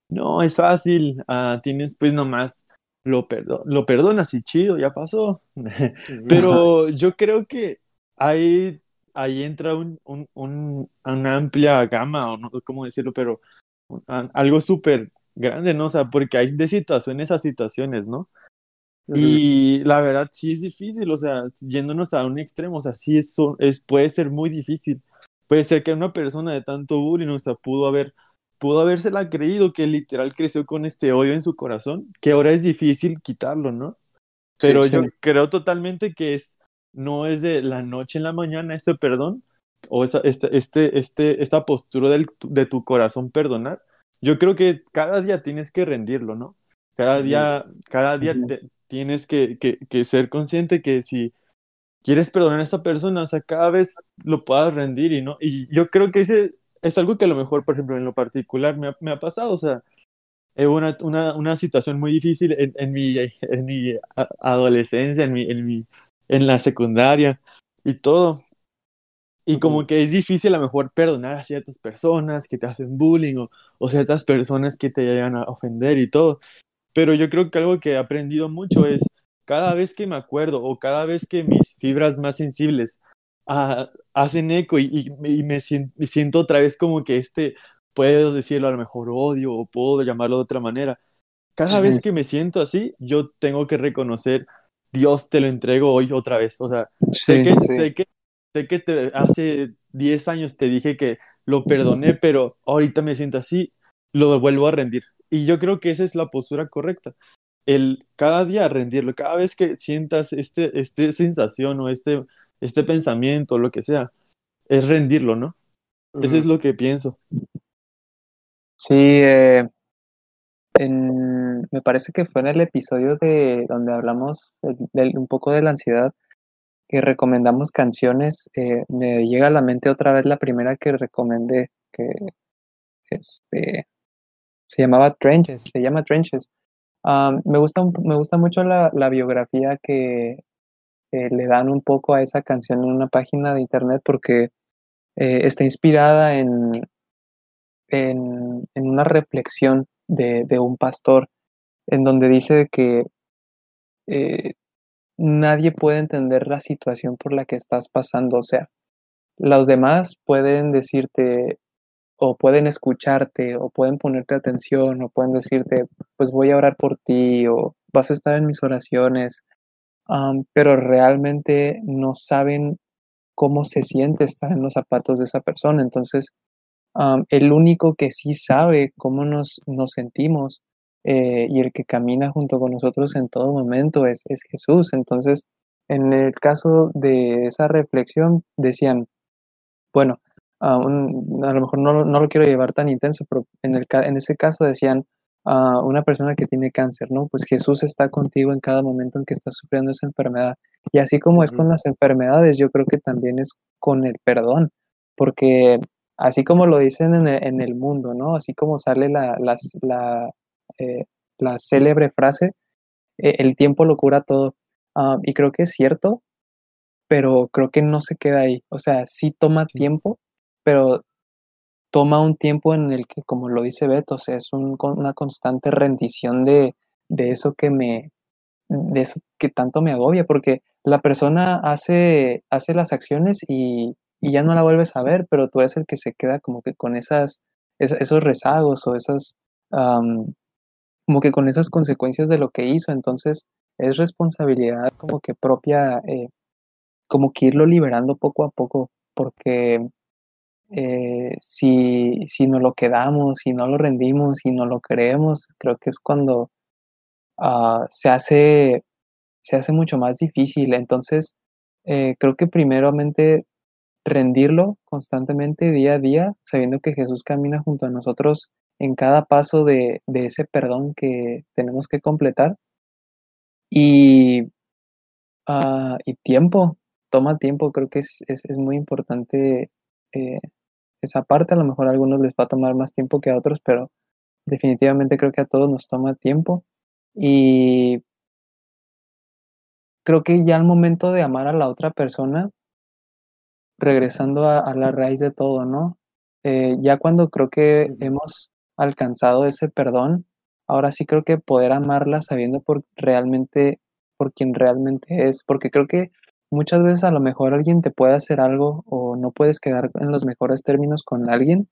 no, es fácil, ah, tienes pues nomás, lo, perdo lo perdonas y chido, ya pasó. (laughs) Pero yo creo que ahí, ahí entra un, un, un- una amplia gama, o no sé cómo decirlo, pero algo súper grande, ¿no? O sea, porque hay de situaciones a situaciones, ¿no? Y la verdad sí es difícil, o sea, yéndonos a un extremo, o sea, sí es, es, puede ser muy difícil. Puede ser que una persona de tanto bullying, o sea, pudo haber, pudo habérsela creído que literal creció con este odio en su corazón, que ahora es difícil quitarlo, ¿no? Pero yo creo totalmente que es, no es de la noche en la mañana este perdón, o esa, este, este, este, esta postura del, de tu corazón perdonar. Yo creo que cada día tienes que rendirlo, ¿no? Cada día, cada día tienes que, que, que, ser consciente que si quieres perdonar a esta persona, o sea, cada vez lo puedas rendir y no. Y yo creo que ese es algo que a lo mejor, por ejemplo, en lo particular me ha, me ha pasado, o sea, es una, una, una, situación muy difícil en, en mi, en mi adolescencia, en, mi, en, mi, en la secundaria y todo. Y como que es difícil a lo mejor perdonar a ciertas personas que te hacen bullying o, o ciertas personas que te llegan a ofender y todo. Pero yo creo que algo que he aprendido mucho es cada vez que me acuerdo o cada vez que mis fibras más sensibles ah, hacen eco y, y, me, siento, otra vez como que este, puedo decirlo a lo mejor odio o puedo llamarlo de otra manera. Cada vez que me siento así, yo tengo que reconocer, Dios te lo entrego hoy otra vez. O sea, sé, que, sé que, sé que te, hace 10 años te dije que lo perdoné, pero ahorita me siento así, lo vuelvo a rendir. Y yo creo que esa es la postura correcta. El cada día rendirlo, cada vez que sientas este, este sensación o este, este pensamiento, lo que sea, es rendirlo, ¿no? Eso es lo que pienso. Sí, eh, me parece que fue en el episodio de donde hablamos un poco de la ansiedad que recomendamos canciones. Eh, me llega a la mente otra vez la primera que recomendé, que este, se llamaba Trenches, se llama Trenches. Me, gusta, me gusta mucho la, biografía que le dan un poco a esa canción en una página de internet porque eh, está inspirada en, en, una reflexión de, un pastor en donde dice que eh, nadie puede entender la situación por la que estás pasando. O sea, los demás pueden decirte, o pueden escucharte o pueden ponerte atención o pueden decirte, pues voy a orar por ti o vas a estar en mis oraciones, pero realmente no saben cómo se siente estar en los zapatos de esa persona. Entonces, el único que sí sabe cómo nos, nos sentimos eh, y el que camina junto con nosotros en todo momento es, es Jesús. Entonces, en el caso de esa reflexión, decían, bueno, a lo mejor no, no, lo quiero llevar tan intenso, pero en, el, en ese caso decían a una persona que tiene cáncer, ¿no? Pues Jesús está contigo en cada momento en que estás sufriendo esa enfermedad. Y así como es con las enfermedades, yo creo que también es con el perdón, porque así como lo dicen en el, en el mundo, ¿no? Así como sale la, la, la, eh, la célebre frase, e, el tiempo lo cura todo. Ah, y creo que es cierto, pero creo que no se queda ahí. O sea, sí toma tiempo, pero toma un tiempo en el que, como lo dice Beto, o sea, es una constante rendición de, de eso que me, de eso que tanto me agobia, porque la persona hace, hace las acciones y, y ya no la vuelves a ver, pero tú eres el que se queda como que con esas, esos rezagos o esas, como que con esas consecuencias de lo que hizo, entonces es responsabilidad como que propia, eh, como que irlo liberando poco a poco, porque eh, si, si no lo quedamos, si no lo rendimos, si no lo creemos, creo que es cuando ah, se, hace, se hace mucho más difícil. Entonces, eh, creo que primeramente rendirlo constantemente día a día, sabiendo que Jesús camina junto a nosotros en cada paso de, ese perdón que tenemos que completar. Y, ah, y tiempo, toma tiempo, creo que es, muy importante eh, esa parte. A lo mejor a algunos les va a tomar más tiempo que a otros, pero definitivamente creo que a todos nos toma tiempo. Y creo que ya al momento de amar a la otra persona, regresando a, la raíz de todo, ¿no? Eh, ya cuando creo que hemos alcanzado ese perdón, ahora sí creo que poder amarla sabiendo por realmente, por quien realmente es, porque creo que muchas veces a lo mejor alguien te puede hacer algo o no puedes quedar en los mejores términos con alguien,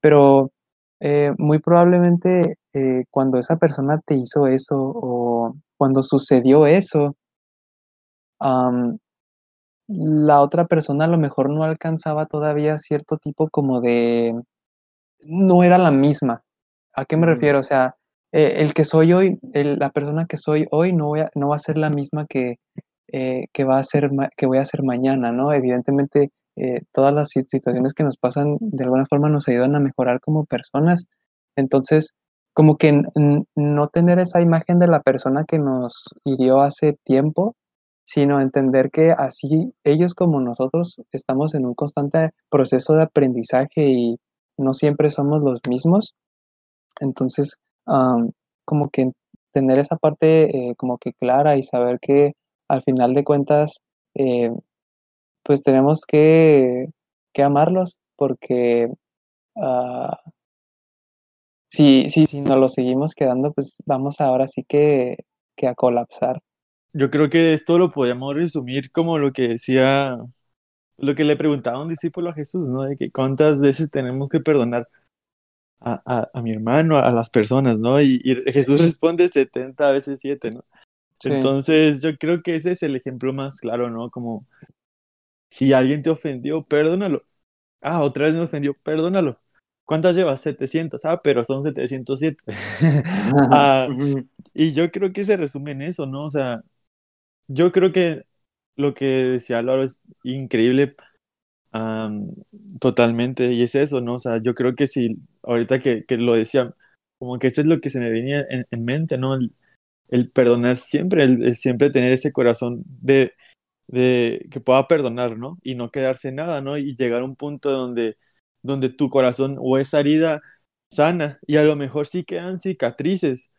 pero eh, muy probablemente eh, cuando esa persona te hizo eso o cuando sucedió eso, la otra persona a lo mejor no alcanzaba todavía cierto tipo como de... no era la misma. ¿A qué me refiero? O sea, eh, el que soy hoy, la persona que soy hoy no, voy a, no va a ser la misma que, eh, que, va a ser que voy a ser mañana, ¿no? Evidentemente, eh, todas las situaciones que nos pasan de alguna forma nos ayudan a mejorar como personas. Entonces, como que no tener esa imagen de la persona que nos hirió hace tiempo, sino entender que así ellos como nosotros estamos en un constante proceso de aprendizaje y no siempre somos los mismos. Entonces, como que tener esa parte eh, como que clara y saber que al final de cuentas, eh, pues tenemos que, que amarlos porque uh, si, si, si nos lo seguimos quedando, pues vamos ahora sí que, que a colapsar. Yo creo que esto lo podemos resumir como lo que decía, lo que le preguntaba un discípulo a Jesús, ¿no? De que cuántas veces tenemos que perdonar a, a, mi hermano, a las personas, ¿no? Y, Jesús responde 70 veces 7, ¿no? Entonces yo creo que ese es el ejemplo más claro, ¿no? Como si alguien te ofendió, perdónalo. Ah, otra vez me ofendió, perdónalo. ¿Cuántas llevas? 700. Ah, pero son 707. (laughs) ah, y yo creo que se resume en eso, ¿no? O sea, yo creo que lo que decía Álvaro es increíble totalmente, y es eso, ¿no? O sea, yo creo que si ahorita que, que lo decía, como que eso es lo que se me venía en, en mente, ¿no? El, el perdonar siempre, el, siempre tener ese corazón de, de que pueda perdonar, ¿no? Y no quedarse nada, ¿no? Y llegar a un punto donde, donde tu corazón o esa herida sana, y a lo mejor sí quedan cicatrices,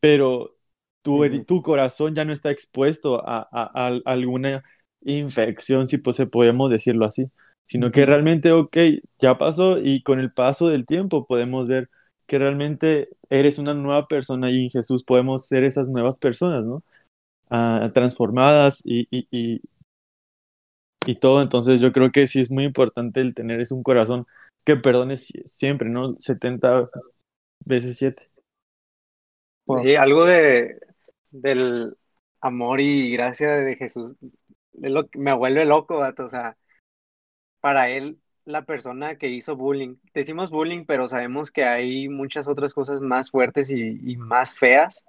pero tu, tu corazón ya no está expuesto a, a, a alguna infección, si pues, podemos decirlo así sino que realmente, ok, ya pasó y con el paso del tiempo podemos ver que realmente eres una nueva persona y en Jesús podemos ser esas nuevas personas, ¿no? Ah, transformadas y, y, y, y, todo. Entonces yo creo que sí es muy importante el tener es un corazón que perdone siempre, ¿no? 70 veces 7. Sí, algo de, del amor y gracia de Jesús lo me vuelve loco, o sea, para él la persona que hizo bullying. Decimos bullying, pero sabemos que hay muchas otras cosas más fuertes y, más feas.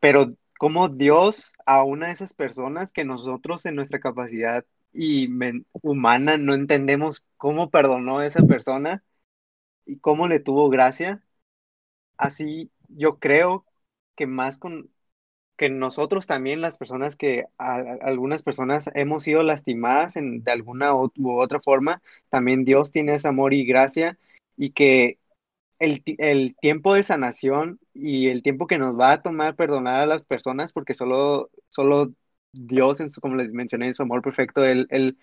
Pero como Dios a una de esas personas que nosotros en nuestra capacidad y humana no entendemos cómo perdonó a esa persona y cómo le tuvo gracia, así yo creo que más con que nosotros también, las personas que algunas personas hemos sido lastimadas en, de alguna u otra forma, también Dios tiene ese amor y gracia y que el, el, tiempo de sanación y el tiempo que nos va a tomar perdonar a las personas, porque solo, solo Dios, en su, como les mencioné, en su amor perfecto, Él, él,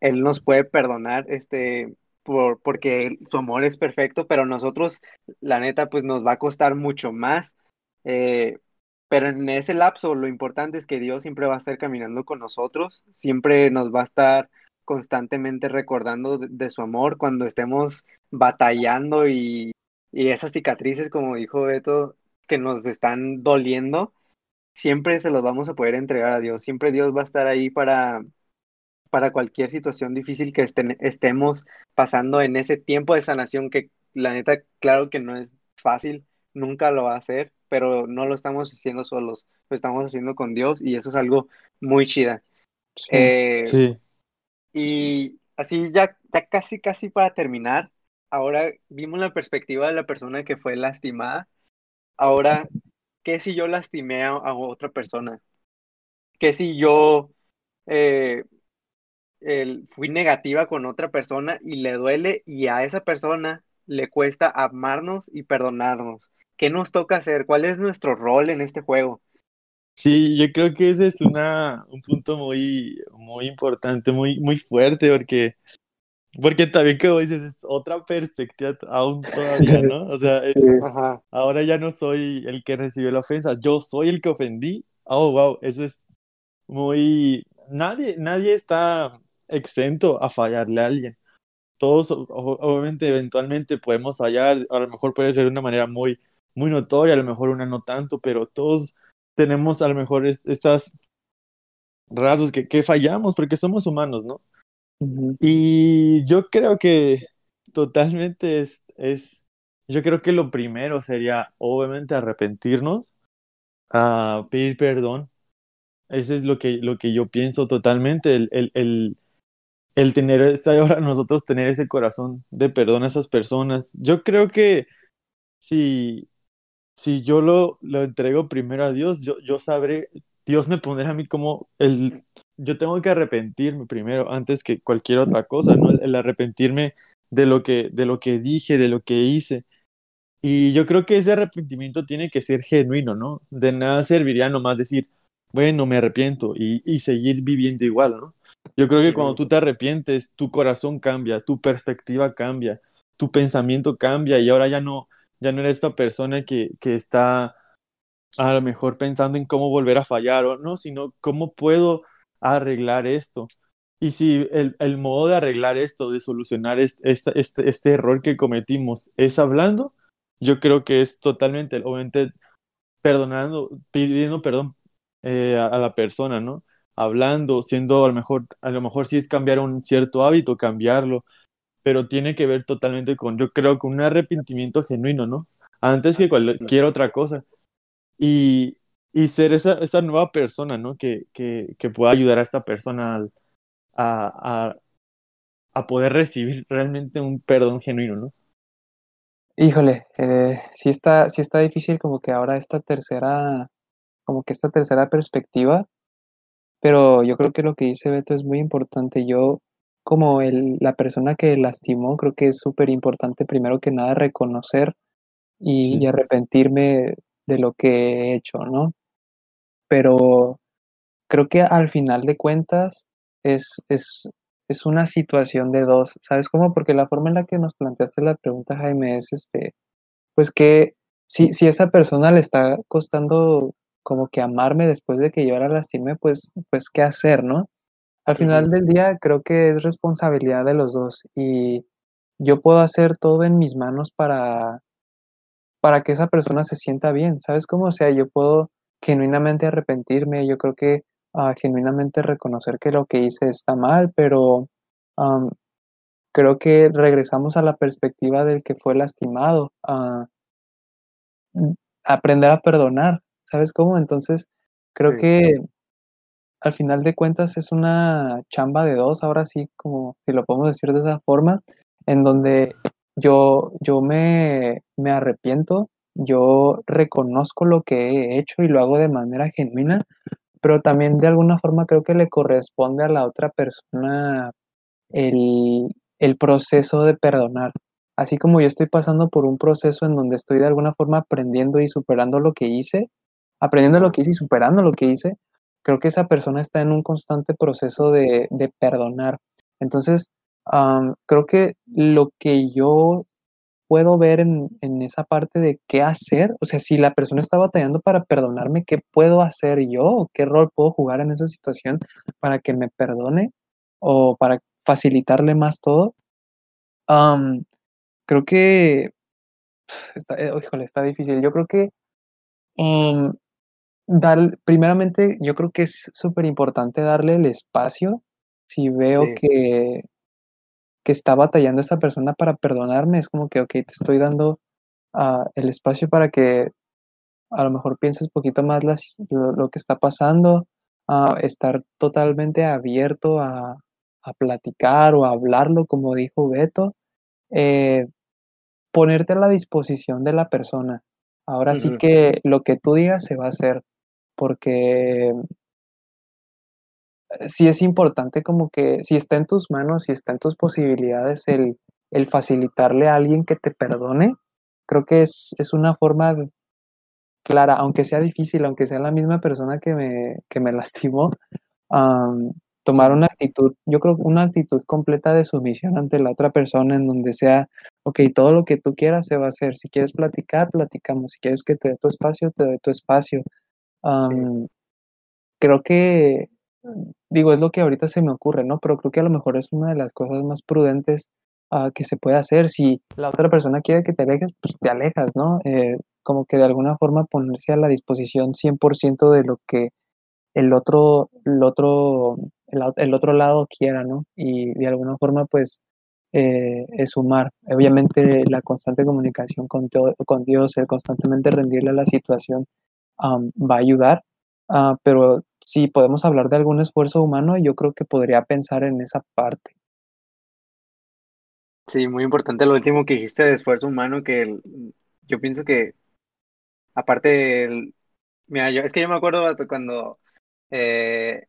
él nos puede perdonar, este, por, porque su amor es perfecto, pero nosotros, la neta, pues nos va a costar mucho más. Eh, pero en ese lapso lo importante es que Dios siempre va a estar caminando con nosotros, siempre nos va a estar constantemente recordando de, su amor cuando estemos batallando y, y, esas cicatrices, como dijo Beto, que nos están doliendo, siempre se los vamos a poder entregar a Dios, siempre Dios va a estar ahí para, para cualquier situación difícil que estemos pasando en ese tiempo de sanación que la neta, claro que no es fácil, nunca lo va a hacer, pero no lo estamos haciendo solos, lo estamos haciendo con Dios y eso es algo muy chida. Sí. Eh, y así ya, ya casi, casi para terminar, ahora vimos la perspectiva de la persona que fue lastimada. Ahora, ¿qué si yo lastimé a, otra persona? ¿Qué si yo eh, fui negativa con otra persona y le duele y a esa persona le cuesta amarnos y perdonarnos? ¿Qué nos toca hacer? ¿Cuál es nuestro rol en este juego? Sí, yo creo que ese es una, un punto muy, muy importante, muy, muy fuerte, porque, porque también, como dices, es otra perspectiva aún todavía, ¿no? O sea, (laughs) ahora ya no soy el que recibió la ofensa, yo soy el que ofendí. Oh, wow, eso es muy... Nadie, nadie está exento a fallarle a alguien. Todos, obviamente, eventualmente podemos fallar, a lo mejor puede ser de una manera muy muy notoria, a lo mejor una no tanto, pero todos tenemos a lo mejor estas rasgos que, que fallamos porque somos humanos, ¿no? Y yo creo que totalmente es, es, yo creo que lo primero sería obviamente arrepentirnos, a pedir perdón. Eso es lo que, lo que yo pienso totalmente, el, el, el, el tener, (laughs) ahora nosotros tener ese corazón de perdón a esas personas. Yo creo que si, si yo lo, lo entrego primero a Dios, yo, yo sabré, Dios me pondrá a mí como el, yo tengo que arrepentirme primero antes que cualquier otra cosa, ¿no? El, arrepentirme de lo que, de lo que dije, de lo que hice. Y yo creo que ese arrepentimiento tiene que ser genuino, ¿no? De nada serviría nomás decir, bueno, me arrepiento y, y seguir viviendo igual, ¿no? Yo creo que cuando tú te arrepientes, tu corazón cambia, tu perspectiva cambia, tu pensamiento cambia y ahora ya no, ya no eres esta persona que, que está a lo mejor pensando en cómo volver a fallar o no, sino cómo puedo arreglar esto. Y si el, el modo de arreglar esto, de solucionar este, este, este, error que cometimos es hablando, yo creo que es totalmente, obviamente, perdonando, pidiendo perdón eh, a, la persona, ¿no? Hablando, siendo a lo mejor, a lo mejor si es cambiar un cierto hábito, cambiarlo, pero tiene que ver totalmente con, yo creo, con un arrepentimiento genuino, ¿no? Antes que cualquier otra cosa. Y, y ser esa, esa nueva persona, ¿no? Que, que, que, pueda ayudar a esta persona a, a, a, poder recibir realmente un perdón genuino, ¿no? Híjole, eh, sí, está, sí está difícil como que ahora esta tercera, como que esta tercera perspectiva, pero yo creo que lo que dice Beto es muy importante. Yo, como el, la persona que lastimó, creo que es súper importante primero que nada reconocer y, y arrepentirme de lo que he hecho, ¿no? pero creo que al final de cuentas es, es, es una situación de dos, ¿sabes cómo? Porque la forma en la que nos planteaste la pregunta, Jaime, es este, pues que si, si esa persona le está costando como que amarme después de que yo la lastime, pues, pues qué hacer, ¿no? Al final del día creo que es responsabilidad de los dos y yo puedo hacer todo en mis manos para, para que esa persona se sienta bien, ¿sabes cómo? O sea, yo puedo genuinamente arrepentirme, yo creo que uh, genuinamente reconocer que lo que hice está mal, pero um, creo que regresamos a la perspectiva del que fue lastimado, a aprender a perdonar, ¿sabes cómo? Entonces, creo sí. que al final de cuentas es una chamba de dos, ahora sí, como si lo podemos decir de esa forma, en donde yo, yo me, me arrepiento yo reconozco lo que he hecho y lo hago de manera genuina, pero también de alguna forma creo que le corresponde a la otra persona el, el proceso de perdonar. Así como yo estoy pasando por un proceso en donde estoy de alguna forma aprendiendo y superando lo que hice, aprendiendo lo que hice y superando lo que hice, creo que esa persona está en un constante proceso de, de perdonar. Entonces, um, creo que lo que yo puedo ver en, en, esa parte de qué hacer. O sea, si la persona está batallando para perdonarme, ¿qué puedo hacer yo? ¿Qué rol puedo jugar en esa situación para que me perdone o para facilitarle más todo? Um, creo que, está, eh, híjole, está difícil. Yo creo que, um, dar, primeramente, yo creo que es súper importante darle el espacio. Si veo sí. que que está batallando esa persona para perdonarme, es como que, ok, te estoy dando uh, el espacio para que a lo mejor pienses poquito más las, lo, lo, que está pasando, uh, estar totalmente abierto a, a, platicar o a hablarlo, como dijo Beto, eh, ponerte a la disposición de la persona. Ahora sí que lo que tú digas se va a hacer, porque sí es importante como que si está en tus manos, si está en tus posibilidades el, el facilitarle a alguien que te perdone, creo que es, es una forma clara, aunque sea difícil, aunque sea la misma persona que me, que me (laughs) lastimó, um, tomar una actitud, yo creo una actitud completa de sumisión ante la otra persona en donde sea, ok, todo lo que tú quieras se va a hacer, si quieres platicar, platicamos, si quieres que te dé tu espacio, te doy tu espacio. Um. Creo que digo, es lo que ahorita se me ocurre, ¿no? Pero creo que a lo mejor es una de las cosas más prudentes uh, que se puede hacer. Si la otra persona quiere que te alejes, pues te alejas, ¿no? Eh, como que de alguna forma ponerse a la disposición 100% de lo que el otro, el otro, el, otro lado quiera, ¿no? Y de alguna forma, pues, eh, es sumar. Obviamente la constante comunicación con, con Dios, el constantemente rendirle a la situación, va a ayudar, uh, pero si podemos hablar de algún esfuerzo humano, yo creo que podría pensar en esa parte. Sí, muy importante lo último que dijiste de esfuerzo humano, que yo pienso que aparte mira, yo, es que yo me acuerdo cuando eh,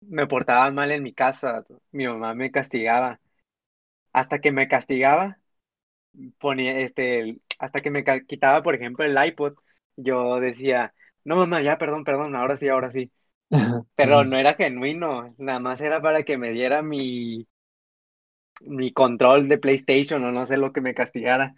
me portaba mal en mi casa, mi mamá me castigaba. Hasta que me castigaba, ponía este, hasta que me quitaba, por ejemplo, el iPod, yo decía, no mamá, ya, perdón, perdón, ahora sí, ahora sí. (laughs) Pero no era genuino, nada más era para que me diera mi, mi control de PlayStation o no sé lo que me castigara.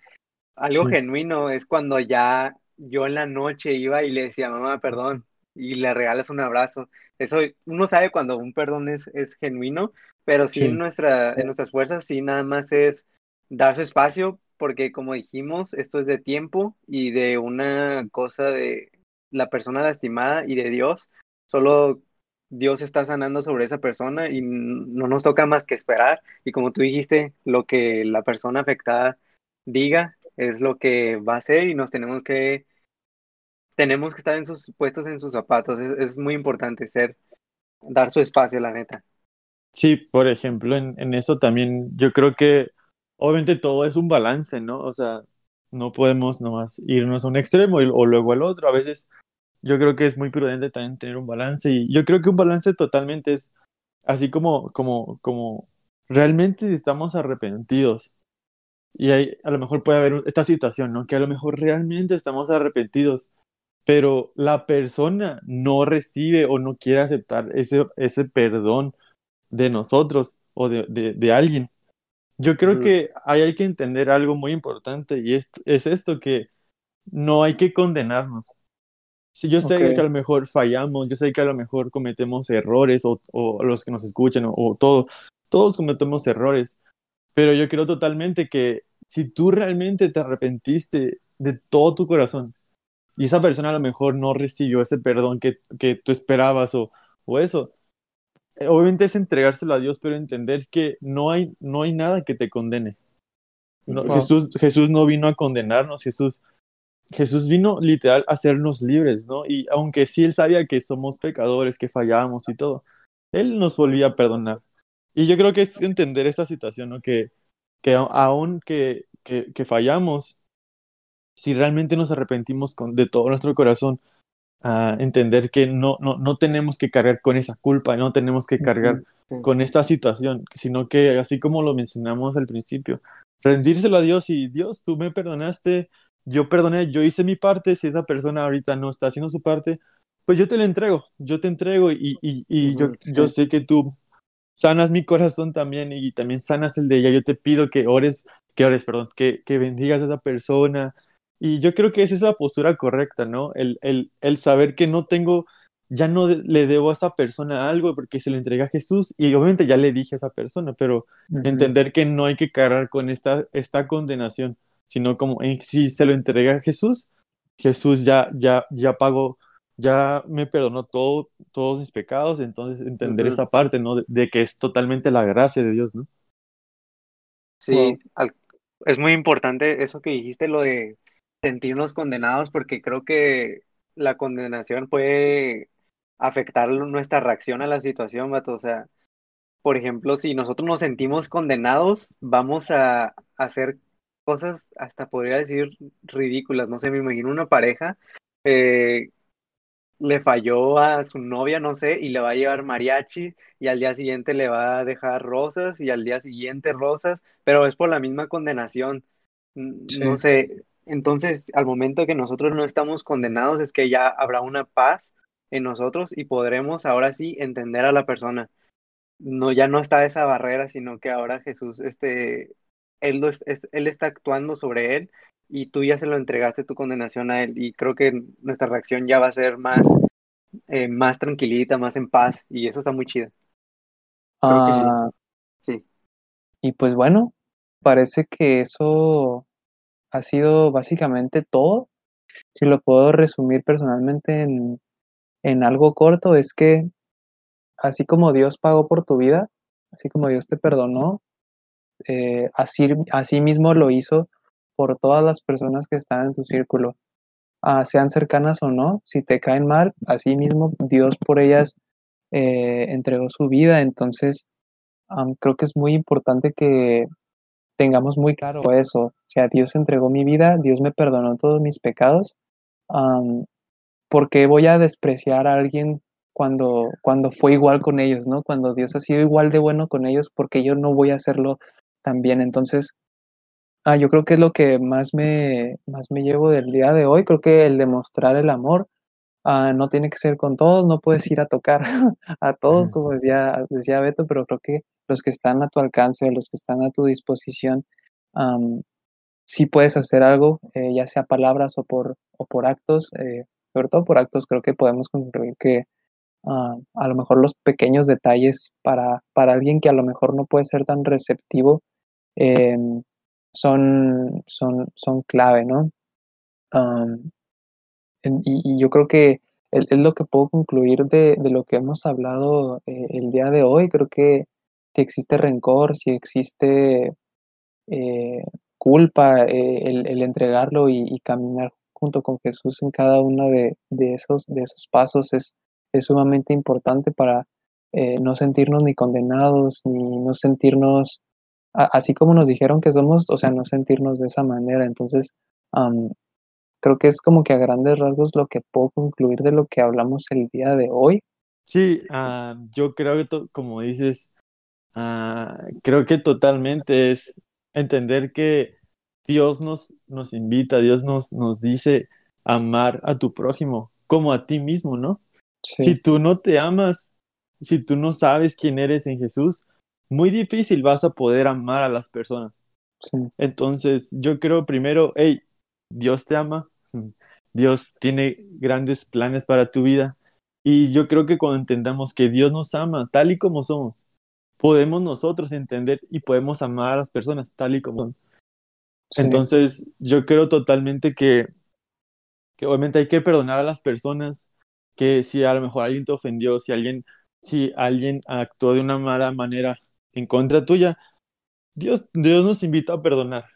Algo genuino es cuando ya yo en la noche iba y le decía, mamá, perdón, y le regalas un abrazo. Eso uno sabe cuando un perdón es, es genuino, pero sí, En, nuestra, en nuestras fuerzas sí nada más es darse espacio, porque como dijimos, esto es de tiempo y de una cosa de la persona lastimada y de Dios. Solo Dios está sanando sobre esa persona y no nos toca más que esperar. Y como tú dijiste, lo que la persona afectada diga es lo que va a hacer y nos tenemos que tenemos que estar en sus puestos en sus zapatos. Es, muy importante ser, dar su espacio, la neta. Sí, por ejemplo, en, en eso también yo creo que obviamente todo es un balance, ¿no? O sea, no podemos nomás irnos a un extremo o luego al otro. A veces yo creo que es muy prudente también tener un balance y yo creo que un balance totalmente es así como, como, como realmente estamos arrepentidos. Y ahí a lo mejor puede haber esta situación, ¿no? Que a lo mejor realmente estamos arrepentidos, pero la persona no recibe o no quiere aceptar ese, ese perdón de nosotros o de, de, alguien. Yo creo que hay que entender algo muy importante y es, es esto que no hay que condenarnos. Si yo sé que a lo mejor fallamos, yo sé que a lo mejor cometemos errores o, o los que nos escuchan o, todo, todos cometemos errores, pero yo creo totalmente que si tú realmente te arrepentiste de todo tu corazón y esa persona a lo mejor no recibió ese perdón que, que tú esperabas o, o eso, obviamente es entregárselo a Dios, pero entender que no hay, no hay nada que te condene. Jesús, Jesús no vino a condenarnos, Jesús Jesús vino literal a hacernos libres, ¿no? Y aunque sí él sabía que somos pecadores, que fallamos y todo, él nos volvía a perdonar. Y yo creo que es entender esta situación, ¿no? Que, que aún que, que, fallamos, si realmente nos arrepentimos con, de todo nuestro corazón, a entender que no, no, no tenemos que cargar con esa culpa, no tenemos que cargar con esta situación, sino que así como lo mencionamos al principio, rendírselo a Dios y Dios, tú me perdonaste, yo perdoné, yo hice mi parte, si esa persona ahorita no está haciendo su parte, pues yo te la entrego, yo te entrego y, y, y yo, yo sé que tú sanas mi corazón también y también sanas el de ella. Yo te pido que ores, que ores, perdón, que, que bendigas a esa persona. Y yo creo que esa es la postura correcta, ¿no? El, el, el saber que no tengo, ya no le debo a esa persona algo porque se lo entrega a Jesús y obviamente ya le dije a esa persona, pero entender que no hay que cargar con esta, esta condenación sino como si se lo entrega a Jesús, Jesús ya, ya, ya pagó, ya me perdonó todo, todos mis pecados, entonces entender esa parte, ¿no? De, que es totalmente la gracia de Dios, ¿no? Sí, es muy importante eso que dijiste, lo de sentirnos condenados, porque creo que la condenación puede afectar nuestra reacción a la situación, vato. O sea, por ejemplo, si nosotros nos sentimos condenados, vamos a hacer cosas hasta podría decir ridículas. No sé, me imagino una pareja eh, le falló a su novia, no sé, y le va a llevar mariachi y al día siguiente le va a dejar rosas y al día siguiente rosas, pero es por la misma condenación. No sé, entonces al momento que nosotros no estamos condenados es que ya habrá una paz en nosotros y podremos ahora sí entender a la persona. No, ya no está esa barrera, sino que ahora Jesús este, él, él está actuando sobre él y tú ya se lo entregaste tu condenación a él y creo que nuestra reacción ya va a ser más, eh, más tranquilita, más en paz y eso está muy chido. Ah, sí. Y pues bueno, parece que eso ha sido básicamente todo. si lo puedo resumir personalmente en, en algo corto, es que así como Dios pagó por tu vida, así como Dios te perdonó, eh, así, mismo lo hizo por todas las personas que están en tu círculo, ah, sean cercanas o no, si te caen mal, así mismo Dios por ellas eh, entregó su vida, entonces creo que es muy importante que tengamos muy claro eso, o sea, Dios entregó mi vida, Dios me perdonó todos mis pecados, ¿por qué voy a despreciar a alguien cuando, cuando fue igual con ellos, ¿no? Cuando Dios ha sido igual de bueno con ellos, porque yo no voy a hacerlo también. Entonces, ah, yo creo que es lo que más me, más me llevo del día de hoy. Creo que el demostrar el amor ah, no tiene que ser con todos, no puedes ir a tocar (laughs) a todos, como decía, decía Beto, pero creo que los que están a tu alcance, los que están a tu disposición, sí puedes hacer algo, eh, ya sea palabras o por, o por actos. Eh, sobre todo por actos, creo que podemos concluir que Ah, a lo mejor los pequeños detalles para, para alguien que a lo mejor no puede ser tan receptivo em, son, son, son clave, ¿no? y, yo creo que es, lo que puedo concluir de, lo que hemos hablado eh, el día de hoy. Creo que si existe rencor, si existe eh, culpa, eh, el, entregarlo y, caminar junto con Jesús en cada uno de, de, esos, de esos pasos es, es sumamente importante para eh, no sentirnos ni condenados, ni no sentirnos, así como nos dijeron que somos, o sea, no sentirnos de esa manera. Entonces, creo que es como que a grandes rasgos lo que puedo concluir de lo que hablamos el día de hoy. Sí, ah, yo creo que, como dices, ah, creo que totalmente es entender que Dios nos, nos invita, Dios nos, nos dice amar a tu prójimo como a ti mismo, ¿no? Si tú no te amas, si tú no sabes quién eres en Jesús, muy difícil vas a poder amar a las personas. Entonces, yo creo primero, hey, Dios te ama, (laughs) Dios tiene grandes planes para tu vida. Y yo creo que cuando entendamos que Dios nos ama tal y como somos, podemos nosotros entender y podemos amar a las personas tal y como son. Entonces, yo creo totalmente que, que obviamente hay que perdonar a las personas, que si a lo mejor alguien te ofendió, si alguien, si alguien actuó de una mala manera en contra tuya, Dios, Dios nos invita a perdonar.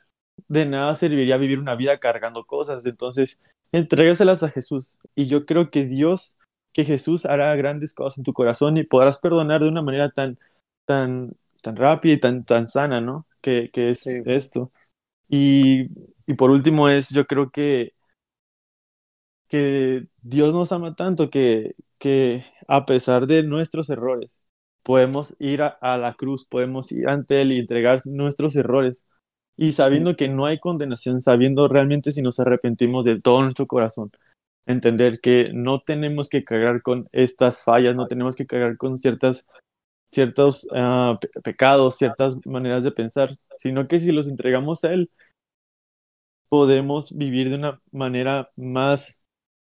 De nada serviría vivir una vida cargando cosas. Entonces, entrégaselas a Jesús. Y yo creo que Dios, que Jesús hará grandes cosas en tu corazón y podrás perdonar de una manera tan, tan, tan rápida y tan, tan sana, ¿no? Que, que es esto. Y, y por último es, yo creo que que Dios nos ama tanto que, que a pesar de nuestros errores, podemos ir a, la cruz, podemos ir ante Él y entregar nuestros errores. Y sabiendo que no hay condenación, sabiendo realmente si nos arrepentimos de todo nuestro corazón, entender que no tenemos que cargar con estas fallas, no tenemos que cargar con ciertas, ciertos ah, pecados, ciertas maneras de pensar, sino que si los entregamos a Él, podemos vivir de una manera más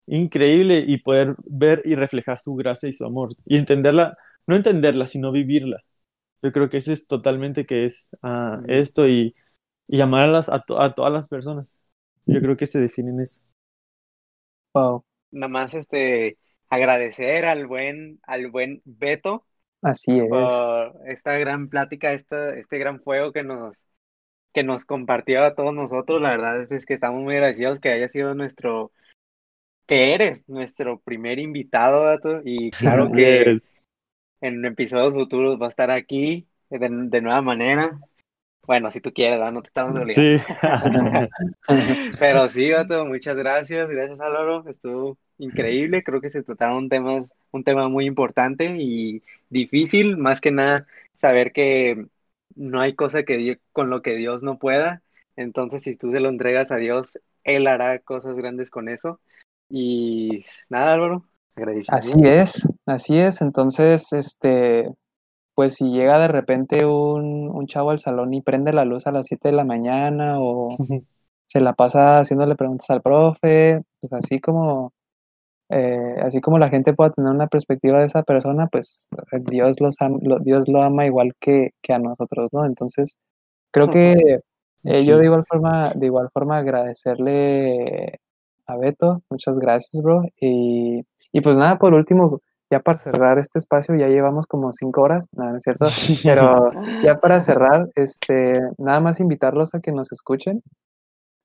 increíble y poder ver y reflejar su gracia y su amor y entenderla, no entenderla, sino vivirla. Yo creo que ese es totalmente que es uh, esto y, y amarlas a, a, todas las personas. Yo creo que se define en eso. Wow. Nada más este agradecer al buen, al buen Beto. Así es. Por esta gran plática, esta, este gran fuego que nos, que nos compartió a todos nosotros. La verdad es que estamos muy agradecidos que haya sido nuestro que eres nuestro primer invitado, Dato, y (laughs) claro que en episodios futuros va a estar aquí de, nueva manera. Bueno, si tú quieres, no te estamos obligando. Sí. (laughs) (laughs) Pero sí, Dato, muchas gracias. Gracias, Álvaro. Estuvo increíble. Creo que se trataron temas, un tema muy importante y difícil, más que nada, saber que no hay cosa que con lo que Dios no pueda. Entonces, si tú se lo entregas a Dios, Él hará cosas grandes con eso. Y nada, Álvaro, agradecido. Así es, así es. Entonces, este, pues si llega de repente un, un chavo al salón y prende la luz a las 7 de la mañana o se la pasa haciéndole preguntas al profe, pues así como, eh, así como la gente pueda tener una perspectiva de esa persona, pues eh, Dios, los Dios lo ama igual que, que, a nosotros, ¿no? Entonces, creo que eh, yo de igual forma, de igual forma agradecerle a Beto, muchas gracias, bro. Y, y pues nada, por último, ya para cerrar este espacio, ya llevamos como cinco horas, nada, no es cierto, (laughs) pero ya para cerrar, este, nada más invitarlos a que nos escuchen.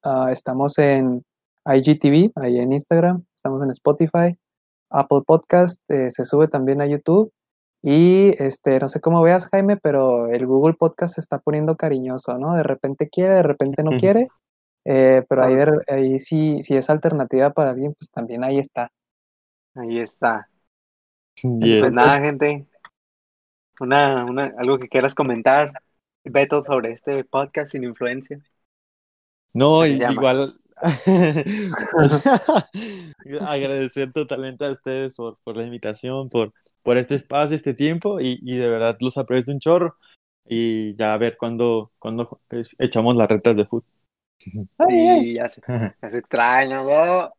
Ah, estamos en IGTV, ahí en Instagram, estamos en Spotify, Apple Podcast, eh, se sube también a YouTube. Y este, no sé cómo veas, Jaime, pero el Google Podcast se está poniendo cariñoso, ¿no? De repente quiere, de repente no quiere. eh, pero ahí, de- ahí sí, si es alternativa para alguien, pues también ahí está. Ahí está. Yes. Pues nada, gente. Una, una, algo que quieras comentar, Beto, sobre este podcast sin influencia. No, igual (laughs) agradecer totalmente a ustedes por, por la invitación, por, por este espacio, este tiempo, y, y de verdad los aprecio un chorro. Y ya a ver cuándo, cuándo echamos las retas de fútbol. Sí, ya se, ya se extraña, ¿no?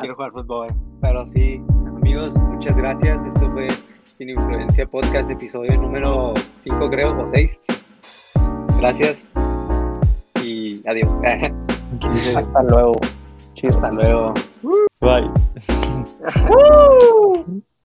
Quiero jugar fútbol. Pero sí, amigos, muchas gracias. Esto fue Sin Influencia Podcast, episodio número 5, creo, o 6. Gracias. Y adiós. (laughs) Hasta luego. Hasta luego. Bye. (laughs)